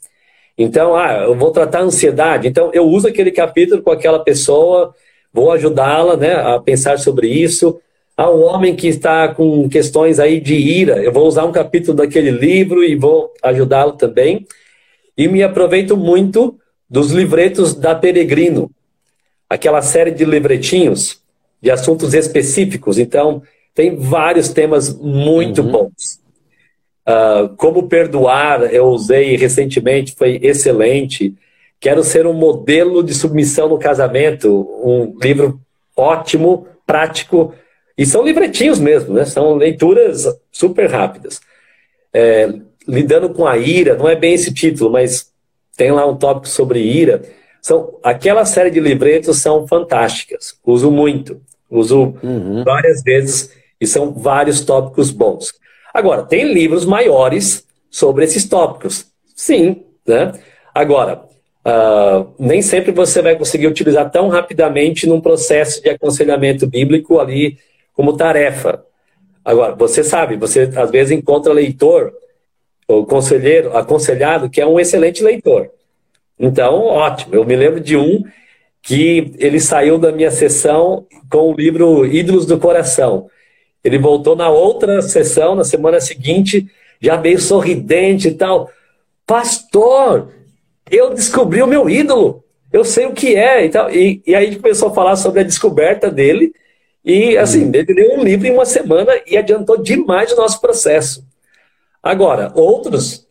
Então, ah, eu vou tratar a ansiedade, então eu uso aquele capítulo com aquela pessoa, vou ajudá-la né, a pensar sobre isso, a um homem que está com questões aí de ira. Eu vou usar um capítulo daquele livro e vou ajudá-lo também. E me aproveito muito dos livretos da Peregrino, aquela série de livretinhos de assuntos específicos. Então, tem vários temas muito uhum. bons. Uh, como perdoar, eu usei recentemente, foi excelente. Quero ser um modelo de submissão no casamento, um livro ótimo, prático, e são livretinhos mesmo, né? São leituras super rápidas. É, lidando com a ira, não é bem esse título, mas tem lá um tópico sobre ira. São, aquela série de livretos são fantásticas. Uso muito. Uso uhum. várias vezes e são vários tópicos bons. Agora, tem livros maiores sobre esses tópicos. Sim, né? Agora, uh, nem sempre você vai conseguir utilizar tão rapidamente num processo de aconselhamento bíblico ali como tarefa. Agora, você sabe, você às vezes encontra leitor, ou conselheiro, aconselhado, que é um excelente leitor. Então, ótimo. Eu me lembro de um que ele saiu da minha sessão com o livro Ídolos do Coração. Ele voltou na outra sessão, na semana seguinte, já meio sorridente e tal. Pastor, eu descobri o meu ídolo. Eu sei o que é e tal. E, e aí começou a falar sobre a descoberta dele e, assim, uhum. ele leu um livro em uma semana e adiantou demais o nosso processo. Agora, outros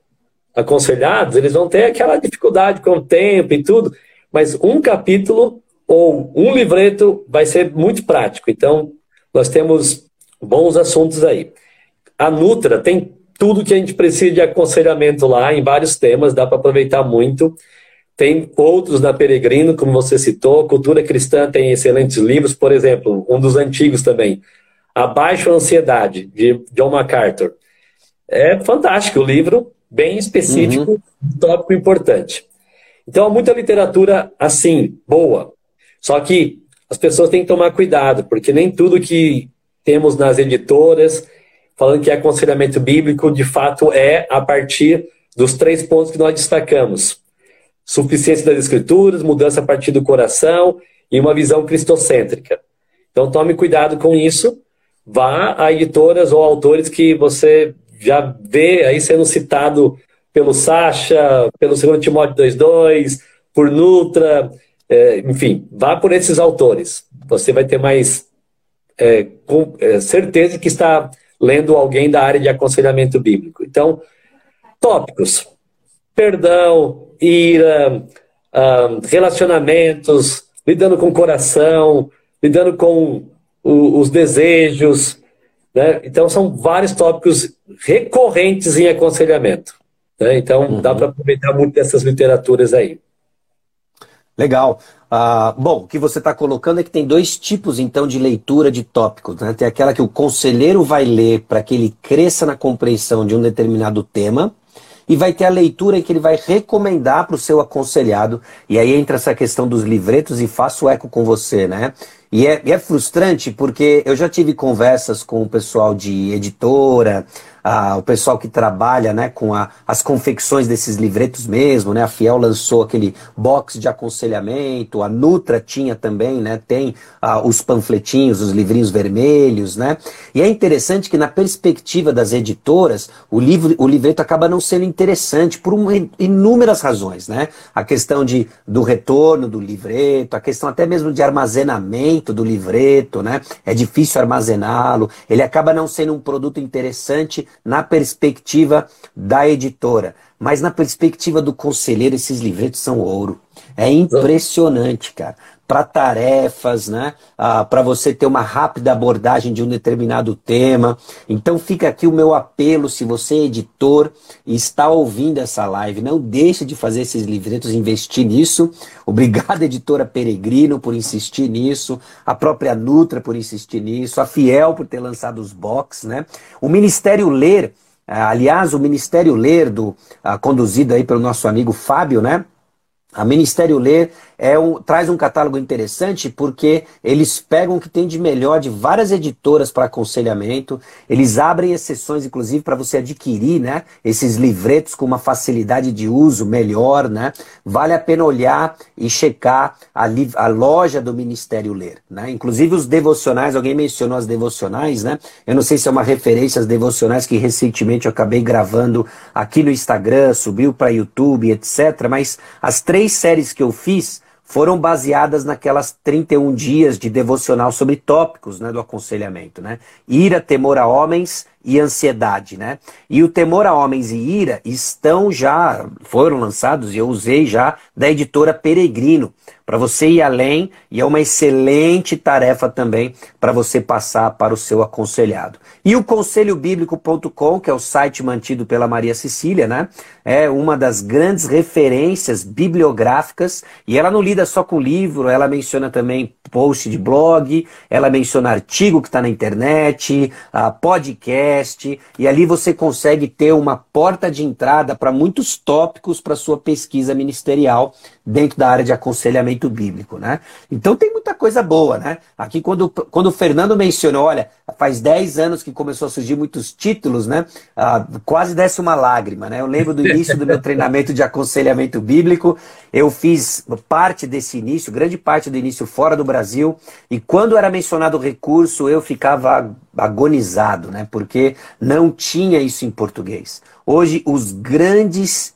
aconselhados, eles vão ter aquela dificuldade com o tempo e tudo, mas um capítulo ou um livreto vai ser muito prático. Então, nós temos bons assuntos aí. A Nutra tem tudo que a gente precisa de aconselhamento lá, em vários temas, dá para aproveitar muito. Tem outros na Peregrino, como você citou. Cultura Cristã tem excelentes livros, por exemplo, um dos antigos também, Abaixo a Ansiedade, de John MacArthur. É fantástico o livro, bem específico, uhum. tópico importante. Então, há muita literatura assim, boa. Só que as pessoas têm que tomar cuidado, porque nem tudo que temos nas editoras, falando que é aconselhamento bíblico, de fato é a partir dos três pontos que nós destacamos suficiência das escrituras, mudança a partir do coração e uma visão cristocêntrica. Então tome cuidado com isso. Vá a editoras ou autores que você já vê aí sendo citado pelo Sacha, pelo 2 Timóteo 2.2, por Nutra, é, enfim, vá por esses autores. Você vai ter mais é, com, é, certeza que está lendo alguém da área de aconselhamento bíblico. Então, tópicos: perdão, ira, uh, relacionamentos, lidando com o coração, lidando com o, os desejos. Né? Então, são vários tópicos recorrentes em aconselhamento. Né? Então, uhum. dá para aproveitar muito dessas literaturas aí. Legal. Ah, bom, o que você está colocando é que tem dois tipos, então, de leitura de tópicos. Né? Tem aquela que o conselheiro vai ler para que ele cresça na compreensão de um determinado tema, e vai ter a leitura que ele vai recomendar para o seu aconselhado. E aí entra essa questão dos livretos e faço eco com você, né? E é, é frustrante porque eu já tive conversas com o pessoal de editora, o pessoal que trabalha né, com a, as confecções desses livretos mesmo, né? A Fiel lançou aquele box de aconselhamento, a Nutra tinha também, né? Tem os panfletinhos, os livrinhos vermelhos, né? E é interessante que na perspectiva das editoras, o, livro, o livreto acaba não sendo interessante por uma, inúmeras razões, né? A questão de, do retorno do livreto, a questão até mesmo de armazenamento do livreto, né? É difícil armazená-lo, ele acaba não sendo um produto interessante na perspectiva da editora. Mas na perspectiva do conselheiro, esses livretos são ouro. É impressionante, cara. Para tarefas, né? Ah, para você ter uma rápida abordagem de um determinado tema. Então fica aqui o meu apelo, se você é editor e está ouvindo essa live, não deixe de fazer esses livretos, investir nisso. Obrigado, editora Peregrino, por insistir nisso, a própria Nutra por insistir nisso, a Fiel por ter lançado os box, né? O Ministério Ler, ah, aliás, o Ministério Ler, do, ah, conduzido aí pelo nosso amigo Fábio, né? A Ministério Ler é traz um catálogo interessante porque eles pegam o que tem de melhor de várias editoras para aconselhamento, eles abrem exceções, inclusive, para você adquirir né, esses livretos com uma facilidade de uso melhor. Né? Vale a pena olhar e checar a, a loja do Ministério Ler. Né? Inclusive os devocionais, alguém mencionou as devocionais, né? Eu não sei se é uma referência às devocionais que recentemente eu acabei gravando aqui no Instagram, subiu para YouTube, etc. Mas as três séries que eu fiz foram baseadas naquelas 31 dias de devocional sobre tópicos né, do aconselhamento. Né? Ira, temor a homens e ansiedade. Né? E o temor a homens e ira estão já, foram lançados, e eu usei já, da editora Peregrino para você ir além e é uma excelente tarefa também para você passar para o seu aconselhado. E o conselhobíblico.com, que é o site mantido pela Maria Cecília, né? É uma das grandes referências bibliográficas e ela não lida só com livro, ela menciona também post de blog, ela menciona artigo que está na internet, podcast, e ali você consegue ter uma porta de entrada para muitos tópicos para sua pesquisa ministerial dentro da área de aconselhamento bíblico, né? Então tem muita coisa boa, né? Aqui quando, quando o Fernando mencionou, olha, faz 10 anos que começou a surgir muitos títulos, né? Ah, quase desce uma lágrima, né? Eu lembro do início do meu treinamento de aconselhamento bíblico, eu fiz parte desse início, grande parte do início fora do Brasil, e quando era mencionado o recurso, eu ficava agonizado, né? Porque não tinha isso em português. Hoje, os grandes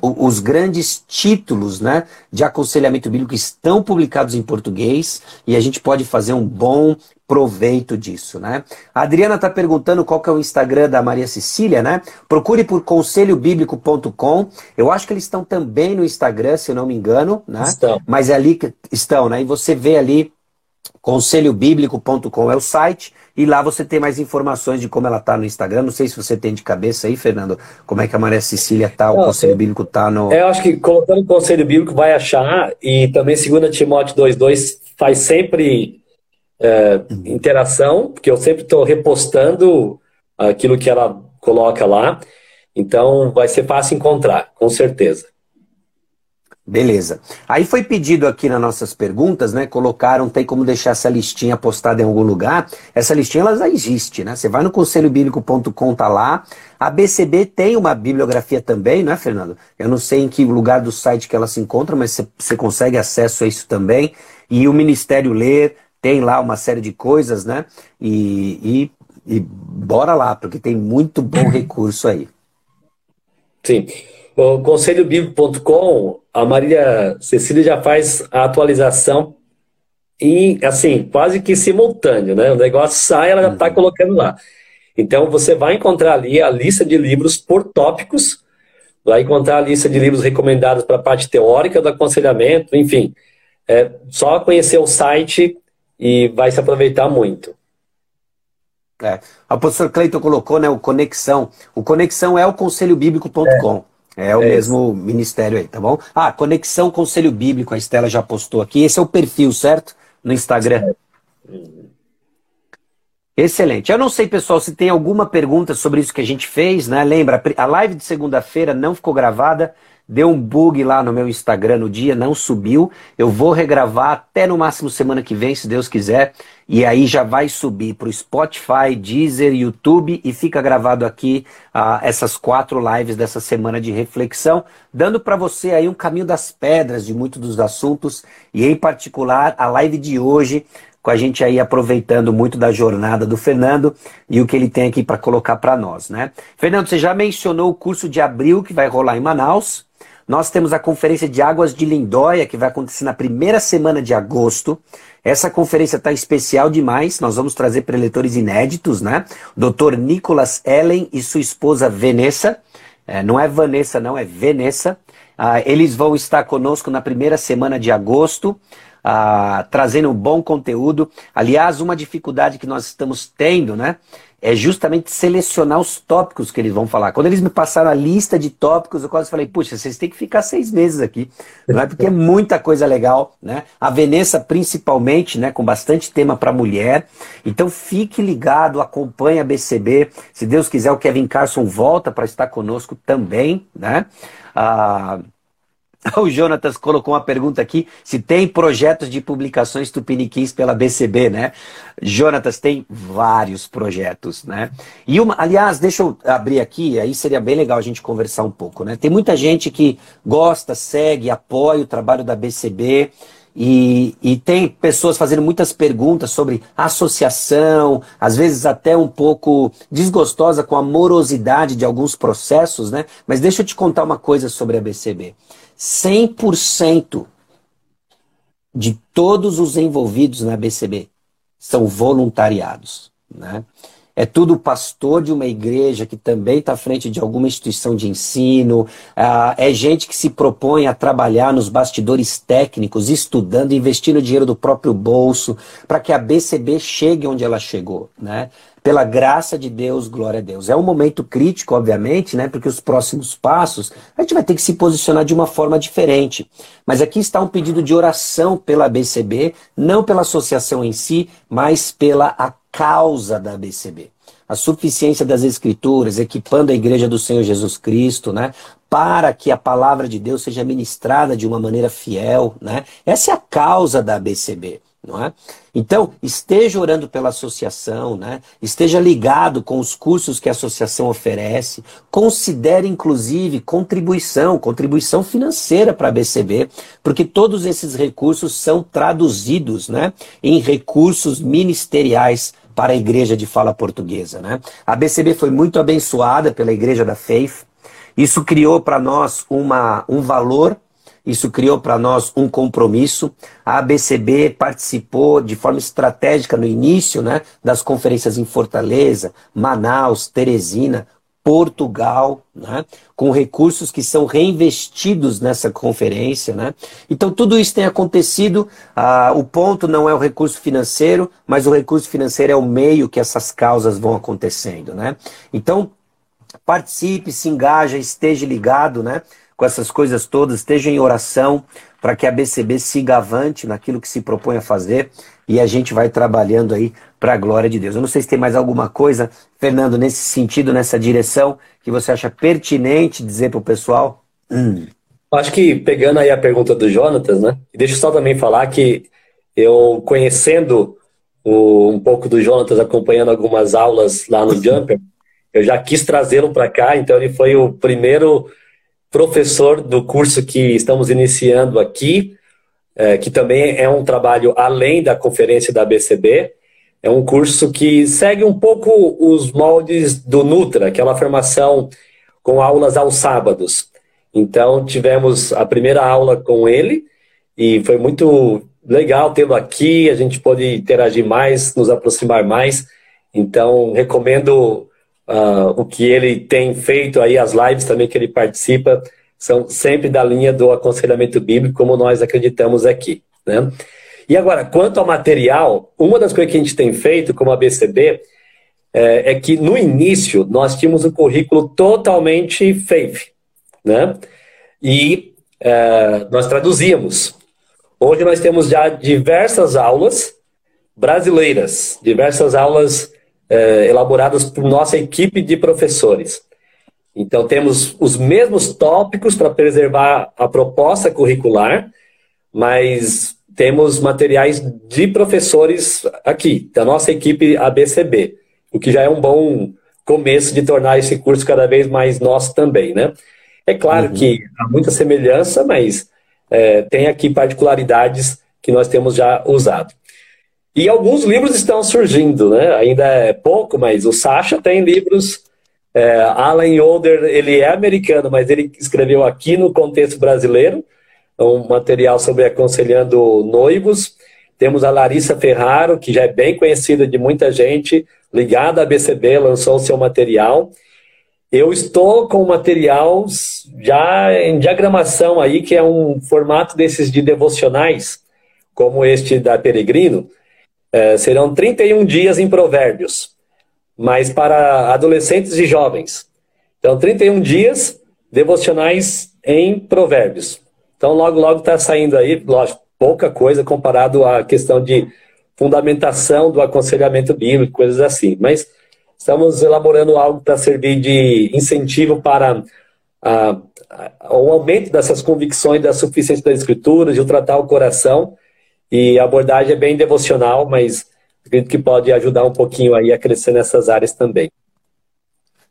os grandes títulos né, de aconselhamento bíblico estão publicados em português e a gente pode fazer um bom proveito disso, né? A Adriana está perguntando qual que é o Instagram da Maria Cecília, né? Procure por conselhobíblico.com. Eu acho que eles estão também no Instagram, se eu não me engano, né? Estão. Mas é ali que estão, né? E você vê ali conselhobíblico.com é o site E lá você tem mais informações de como ela está no Instagram. Não sei se você tem de cabeça aí, Fernando, como é que a Maria Cecília tá, o Não, Conselho Bíblico tá no. Eu acho que colocando o Conselho Bíblico vai achar, e também 2 Timóteo 2,2 faz sempre é, uhum. interação, porque eu sempre estou repostando aquilo que ela coloca lá. Então vai ser fácil encontrar, com certeza. Beleza. Aí foi pedido aqui nas nossas perguntas, né? Colocaram, tem como deixar essa listinha postada em algum lugar. Essa listinha ela já existe, né? Você vai no conselhobíblico.com, tá lá. A BCB tem uma bibliografia também, não é, Fernando? Eu não sei em que lugar do site que ela se encontra, mas você, consegue acesso a isso também. E o Ministério Ler tem lá uma série de coisas, né? E, e, e bora lá, porque tem muito bom recurso aí. Sim. O conselhobíblico.com, a Maria Cecília já faz a atualização e, assim, quase que simultâneo, né? O negócio sai, ela já está uhum. colocando lá. Então, você vai encontrar ali a lista de livros por tópicos, vai encontrar a lista de livros recomendados para a parte teórica do aconselhamento, enfim. É só conhecer o site e vai se aproveitar muito. É. O professor Cleiton colocou, né, o Conexão. O Conexão é o conselhobíblico.com. É. O é mesmo isso. ministério aí, tá bom? Ah, Conexão Conselho Bíblico, a Estela já postou aqui. Esse é o perfil, certo? No Instagram. Excelente. Eu não sei, pessoal, se tem alguma pergunta sobre isso que a gente fez, né? Lembra, a live de segunda-feira não ficou gravada. Deu um bug lá no meu Instagram no dia, não subiu. Eu vou regravar até no máximo semana que vem, se Deus quiser. E aí já vai subir para o Spotify, Deezer, YouTube e fica gravado aqui uh, essas quatro lives dessa semana de reflexão, dando para você aí um caminho das pedras de muitos dos assuntos e em particular a live de hoje com a gente aí aproveitando muito da jornada do Fernando e o que ele tem aqui para colocar para nós, né? Fernando, você já mencionou o curso de abril que vai rolar em Manaus. Nós temos a Conferência de Águas de Lindóia, que vai acontecer na primeira semana de agosto. Essa conferência está especial demais. Nós vamos trazer preletores inéditos, né? Dr. Nicolas Ellen e sua esposa Vanessa. É, não é Vanessa, não, é Vanessa. Ah, eles vão estar conosco na primeira semana de agosto. Ah, trazendo um bom conteúdo. Aliás, uma dificuldade que nós estamos tendo, né? É justamente selecionar os tópicos que eles vão falar. Quando eles me passaram a lista de tópicos, eu quase falei, puxa, vocês têm que ficar seis meses aqui, não é? Porque é muita coisa legal, né? A Veneza, principalmente, né, com bastante tema para mulher. Então fique ligado, acompanhe a BCB. Se Deus quiser, o Kevin Carson volta para estar conosco também, né? Ah, O Jonatas colocou uma pergunta aqui: se tem projetos de publicações tupiniquins pela BCB, né? Jonatas, tem vários projetos, né? E uma, aliás, deixa eu abrir aqui, aí seria bem legal a gente conversar um pouco, né? Tem muita gente que gosta, segue, apoia o trabalho da BCB. E, e, tem pessoas fazendo muitas perguntas sobre associação, às vezes até um pouco desgostosa com a morosidade de alguns processos, né? Mas deixa eu te contar uma coisa sobre a BCB. 100% de todos os envolvidos na BCB são voluntariados. Né? É tudo pastor de uma igreja que também está à frente de alguma instituição de ensino, ah, é gente que se propõe a trabalhar nos bastidores técnicos, estudando, investindo dinheiro do próprio bolso, para que a BCB chegue onde ela chegou. Né? Pela graça de Deus, glória a Deus. É um momento crítico, obviamente, né? Porque os próximos passos a gente vai ter que se posicionar de uma forma diferente. Mas aqui está um pedido de oração pela ABCB, não pela associação em si, mas pela a causa da ABCB. A suficiência das Escrituras, equipando a igreja do Senhor Jesus Cristo, né? Para que a palavra de Deus seja ministrada de uma maneira fiel, né? Essa é a causa da ABCB não é? Então, esteja orando pela associação, né? esteja ligado com os cursos que a associação oferece, considere inclusive contribuição, contribuição financeira para a BCB, porque todos esses recursos são traduzidos né, em recursos ministeriais para a igreja de fala portuguesa. Né? A BCB foi muito abençoada pela igreja da Faith, isso criou para nós uma, um valor isso criou para nós um compromisso. A ABCB participou de forma estratégica no início né, das conferências em Fortaleza, Manaus, Teresina, Portugal, né? com recursos que são reinvestidos nessa conferência. Né? Então, tudo isso tem acontecido. Ah, o ponto não é o recurso financeiro, mas o recurso financeiro é o meio que essas causas vão acontecendo. Né? Então, participe, se engaja, esteja ligado né? Com essas coisas todas, esteja em oração para que a BCB siga avante naquilo que se propõe a fazer e a gente vai trabalhando aí para a glória de Deus. Eu não sei se tem mais alguma coisa, Fernando, nesse sentido, nessa direção, que você acha pertinente dizer para o pessoal. Hum. Acho que pegando aí a pergunta do Jonatas, né? Deixa eu só também falar que eu conhecendo o, um pouco do Jonatas, acompanhando algumas aulas lá no Jumper, eu já quis trazê-lo para cá, então ele foi o primeiro professor do curso que estamos iniciando aqui, é, que também é um trabalho além da conferência da BCB. É um curso que segue um pouco os moldes do Nutra, aquela formação com aulas aos sábados. Então, tivemos a primeira aula com ele e foi muito legal tê-lo aqui. A gente pôde interagir mais, nos aproximar mais. Então, recomendo uh, o que ele tem feito aí, as lives também que ele participa, são sempre da linha do aconselhamento bíblico, como nós acreditamos aqui. Né? E agora, quanto ao material, uma das coisas que a gente tem feito como ABCB é, é que no início nós tínhamos um currículo totalmente faith, né? E é, nós traduzíamos. Hoje nós temos já diversas aulas brasileiras, diversas aulas é, elaboradas por nossa equipe de professores. Então, temos os mesmos tópicos para preservar a proposta curricular, mas temos materiais de professores aqui, da nossa equipe ABCB, o que já é um bom começo de tornar esse curso cada vez mais nosso também, né? É claro uhum. que há muita semelhança, mas é, tem aqui particularidades que nós temos já usado. E alguns livros estão surgindo, né? Ainda é pouco, mas o Sasha tem livros. É, Alan Older, ele é americano, mas ele escreveu aqui no contexto brasileiro um material sobre aconselhando noivos. Temos a Larissa Ferraro, que já é bem conhecida de muita gente, ligada à BCB, lançou o seu material. Eu estou com material já em diagramação aí, que é um formato desses de devocionais, como este da Peregrino, é, serão 31 dias em Provérbios, mas para adolescentes e jovens. Então, 31 dias devocionais em Provérbios. Então, logo, logo está saindo aí, lógico, pouca coisa comparado à questão de fundamentação do aconselhamento bíblico, coisas assim. Mas estamos elaborando algo para servir de incentivo para a, a, o aumento dessas convicções da suficiência das escrituras, de tratar o coração e a abordagem é bem devocional, mas acredito que pode ajudar um pouquinho aí a crescer nessas áreas também.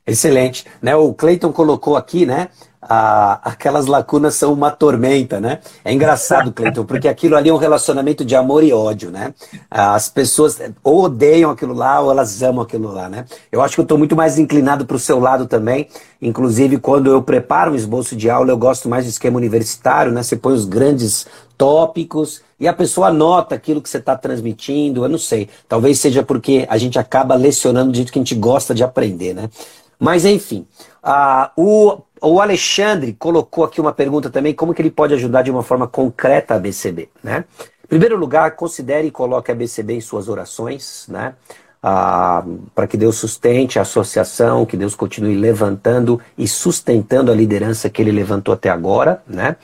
Excelente. Né, o Cleiton colocou aqui, né? A, aquelas lacunas são uma tormenta, né? É engraçado, Cleiton, porque aquilo ali é um relacionamento de amor e ódio, né? As pessoas ou odeiam aquilo lá ou elas amam aquilo lá, né? Eu acho que eu estou muito mais inclinado para o seu lado também. Inclusive, quando eu preparo um esboço de aula, eu gosto mais do esquema universitário, né? Você põe os grandes tópicos e a pessoa anota aquilo que você está transmitindo. Eu não sei. Talvez seja porque a gente acaba lecionando do jeito que a gente gosta de aprender, né? Mas enfim, uh, o, o Alexandre colocou aqui uma pergunta também: como que ele pode ajudar de uma forma concreta a BCB, né? Em primeiro lugar, considere e coloque a BCB em suas orações, né? Ah, para que Deus sustente a associação, que Deus continue levantando e sustentando a liderança que ele levantou até agora, né?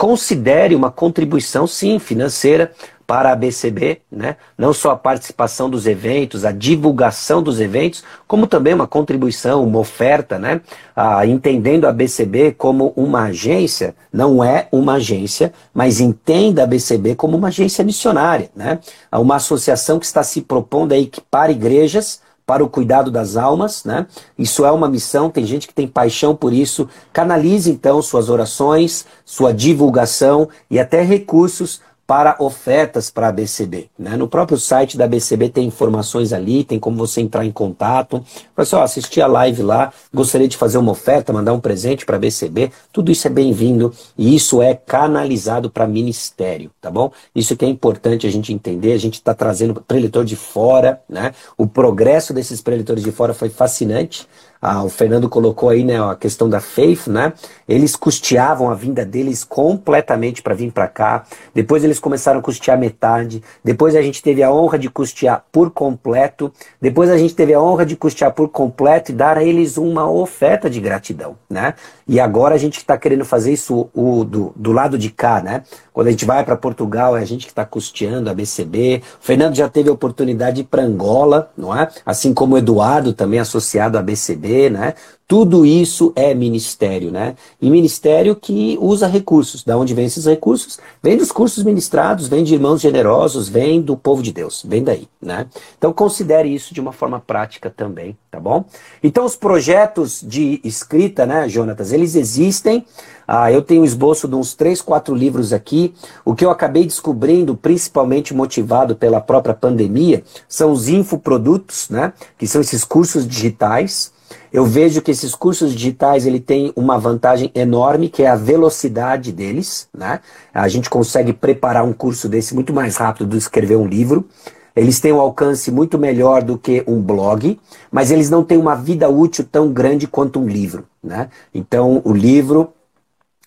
Considere uma contribuição, sim, financeira para a BCB, né? não só a participação dos eventos, a divulgação dos eventos, como também uma contribuição, uma oferta, né? Ah, entendendo a BCB como uma agência, não é uma agência, mas entenda a BCB como uma agência missionária, né? uma associação que está se propondo a equipar igrejas para o cuidado das almas, né? Isso é uma missão, tem gente que tem paixão por isso. Canalize então suas orações, sua divulgação e até recursos para ofertas para a BCB. Né? No próprio site da BCB tem informações ali, tem como você entrar em contato. Pessoal, assistir a live lá, gostaria de fazer uma oferta, mandar um presente para a BCB, tudo isso é bem-vindo e isso é canalizado para ministério, tá bom? Isso que é importante a gente entender, a gente está trazendo preletor de fora, né? O progresso desses preletores de fora foi fascinante. Ah, o Fernando colocou aí né, a questão da Faith, né? Eles custeavam a vinda deles completamente para vir para cá. Depois eles começaram a custear metade. Depois a gente teve a honra de custear por completo. Depois a gente teve a honra de custear por completo e dar a eles uma oferta de gratidão, né? E agora a gente está querendo fazer isso o, do, do lado de cá, né? Quando a gente vai para Portugal, é a gente que está custeando a BCB. O Fernando já teve a oportunidade para Angola, não é? Assim como o Eduardo, também associado à BCB, né? Tudo isso é ministério, né? E ministério que usa recursos. Da onde vem esses recursos? Vem dos cursos ministrados, vem de irmãos generosos, vem do povo de Deus, vem daí, né? Então considere isso de uma forma prática também, tá bom? Então os projetos de escrita, né, Jonatas, eles existem. Ah, eu tenho um esboço de uns três, quatro livros aqui. O que eu acabei descobrindo, principalmente motivado pela própria pandemia, são os infoprodutos, né? Que são esses cursos digitais. Eu vejo que esses cursos digitais ele tem uma vantagem enorme, que é a velocidade deles. Né? A gente consegue preparar um curso desse muito mais rápido do que escrever um livro. Eles têm um alcance muito melhor do que um blog, mas eles não têm uma vida útil tão grande quanto um livro. Né? Então, o livro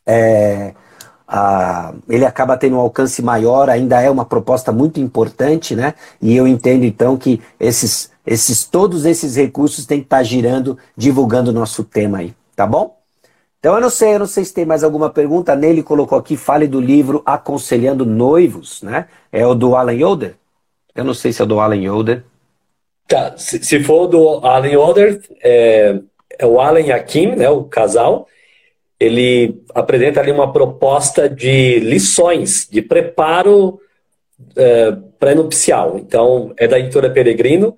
é, ele acaba tendo um alcance maior, ainda é uma proposta muito importante, né? E eu entendo então que esses, esses, todos esses recursos têm que estar girando, divulgando o nosso tema aí, tá bom? Então eu não sei, eu não sei se tem mais alguma pergunta. Nele colocou aqui, fale do livro Aconselhando Noivos, né? É o do Alan Yoder? Eu não sei se é o do Alan Yoder. Tá, se, se for do Alan Yoder, é, é o Alan e a Kim, né? O casal ele apresenta ali uma proposta de lições, de preparo é, pré-nupcial. Então, é da editora Peregrino,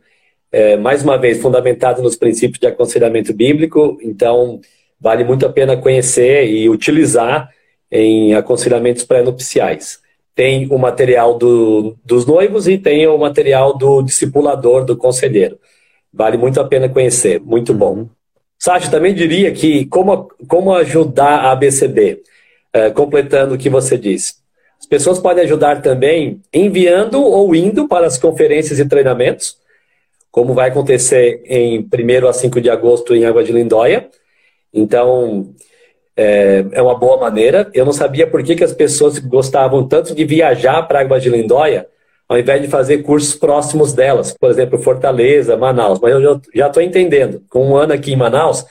é, mais uma vez, fundamentado nos princípios de aconselhamento bíblico, então vale muito a pena conhecer e utilizar em aconselhamentos pré-nupciais. Tem o material do, dos noivos e tem o material do discipulador, do conselheiro. Vale muito a pena conhecer, muito bom. Sérgio, também diria que como, como ajudar a ABCB, é, completando o que você disse. As pessoas podem ajudar também enviando ou indo para as conferências e treinamentos, como vai acontecer em 1 a 5 de agosto em Água de Lindóia. Então, é, é uma boa maneira. Eu não sabia por que, que as pessoas gostavam tanto de viajar para Água de Lindóia, ao invés de fazer cursos próximos delas, por exemplo, Fortaleza, Manaus. Mas eu já estou entendendo. Com um ano aqui em Manaus,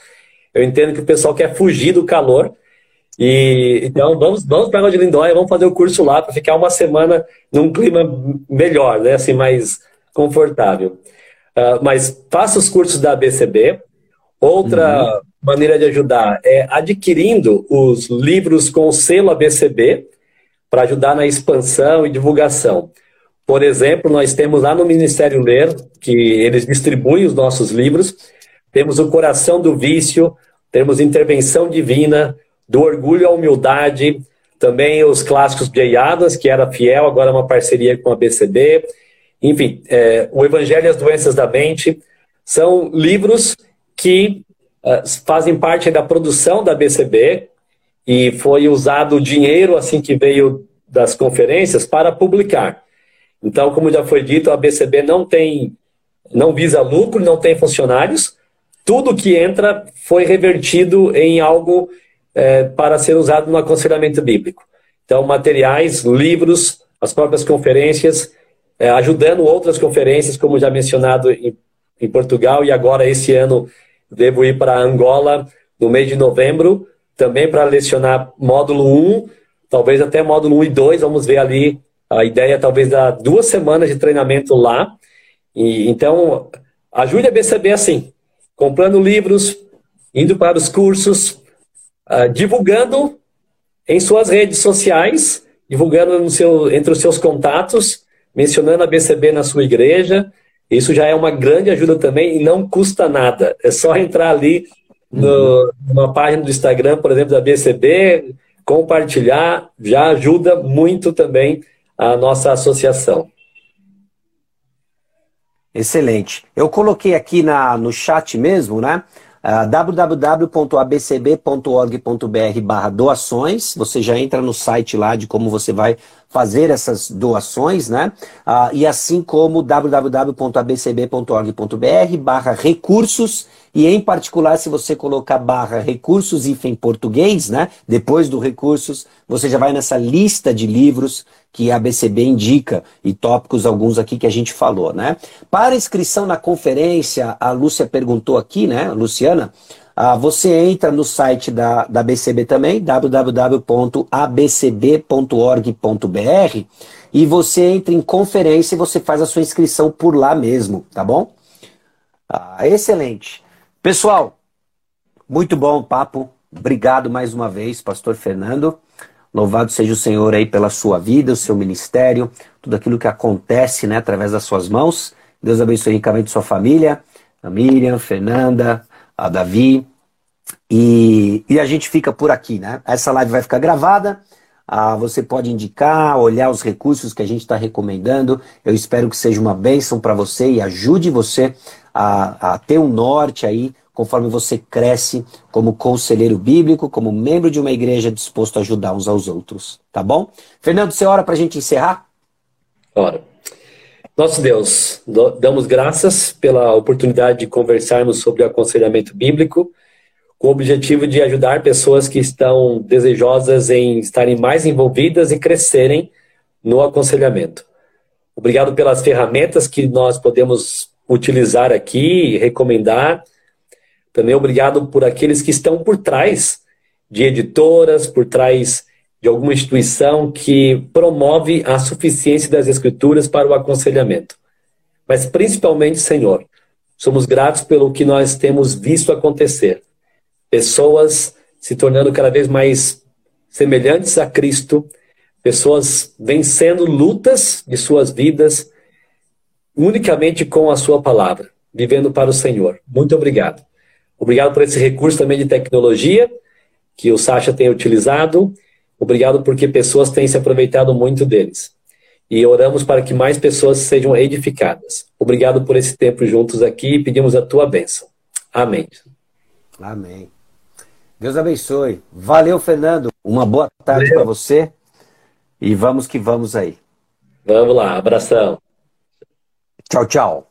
eu entendo que o pessoal quer fugir do calor. E então vamos, vamos para a de Lindóia, vamos fazer o curso lá para ficar uma semana num clima melhor, né? assim, mais confortável. Uh, mas faça os cursos da ABCB. Outra uhum. maneira de ajudar é adquirindo os livros com o selo ABCB para ajudar na expansão e divulgação. Por exemplo, nós temos lá no Ministério Ler, que eles distribuem os nossos livros, temos o Coração do Vício, temos Intervenção Divina, do Orgulho à Humildade, também os clássicos de Adams, que era fiel, agora é uma parceria com a BCB, enfim, é, o Evangelho e as Doenças da Mente, são livros que uh, fazem parte da produção da BCB e foi usado o dinheiro assim que veio das conferências para publicar. Então, como já foi dito, a BCB não tem, não visa lucro, não tem funcionários. Tudo que entra foi revertido em algo é, para ser usado no aconselhamento bíblico. Então, materiais, livros, as próprias conferências, é, ajudando outras conferências, como já mencionado em, em Portugal, e agora esse ano devo ir para Angola no mês de novembro, também para lecionar módulo 1, talvez até módulo 1 e 2, vamos ver ali a ideia talvez dar duas semanas de treinamento lá. E, então, ajude a BCB assim, comprando livros, indo para os cursos, uh, divulgando em suas redes sociais, divulgando seu, entre os seus contatos, mencionando a BCB na sua igreja. Isso já é uma grande ajuda também e não custa nada. É só entrar ali no, numa página do Instagram, por exemplo, da BCB, compartilhar, já ajuda muito também a nossa associação. Excelente. Eu coloquei aqui na, no chat mesmo, né? Uh, www.abcb.org.br barra doações. Você já entra no site lá de como você vai fazer essas doações, né? Ah, e assim como www.abcb.org.br barra recursos e em particular se você colocar barra recursos e em português, né? Depois do recursos, você já vai nessa lista de livros que a ABCB indica e tópicos alguns aqui que a gente falou, né? Para inscrição na conferência, a Lúcia perguntou aqui, né, Luciana, ah, você entra no site da, da ABCB também, www.abcb.org.br, e você entra em conferência e você faz a sua inscrição por lá mesmo, tá bom? Ah, excelente. Pessoal, muito bom o papo. Obrigado mais uma vez, Pastor Fernando. Louvado seja o Senhor aí pela sua vida, o seu ministério, tudo aquilo que acontece né, através das suas mãos. Deus abençoe ricamente sua família, a Miriam, Fernanda, a Davi. E, e a gente fica por aqui, né? Essa live vai ficar gravada. Ah, você pode indicar, olhar os recursos que a gente está recomendando. Eu espero que seja uma bênção para você e ajude você a, a ter um norte aí conforme você cresce como conselheiro bíblico, como membro de uma igreja disposto a ajudar uns aos outros. Tá bom? Fernando, você ora para a gente encerrar? Ora. Nosso Deus, damos graças pela oportunidade de conversarmos sobre o aconselhamento bíblico, com o objetivo de ajudar pessoas que estão desejosas em estarem mais envolvidas e crescerem no aconselhamento. Obrigado pelas ferramentas que nós podemos utilizar aqui, recomendar também obrigado por aqueles que estão por trás de editoras, por trás de alguma instituição que promove a suficiência das escrituras para o aconselhamento. Mas principalmente, Senhor, somos gratos pelo que nós temos visto acontecer. Pessoas se tornando cada vez mais semelhantes a Cristo, pessoas vencendo lutas de suas vidas unicamente com a sua palavra, vivendo para o Senhor. Muito obrigado. Obrigado por esse recurso também de tecnologia que o Sasha tem utilizado. Obrigado porque pessoas têm se aproveitado muito deles. E oramos para que mais pessoas sejam edificadas. Obrigado por esse tempo juntos aqui e pedimos a tua bênção. Amém. Amém. Deus abençoe. Valeu, Fernando. Uma boa tarde para você. E vamos que vamos aí. Vamos lá. Abração. Tchau, tchau.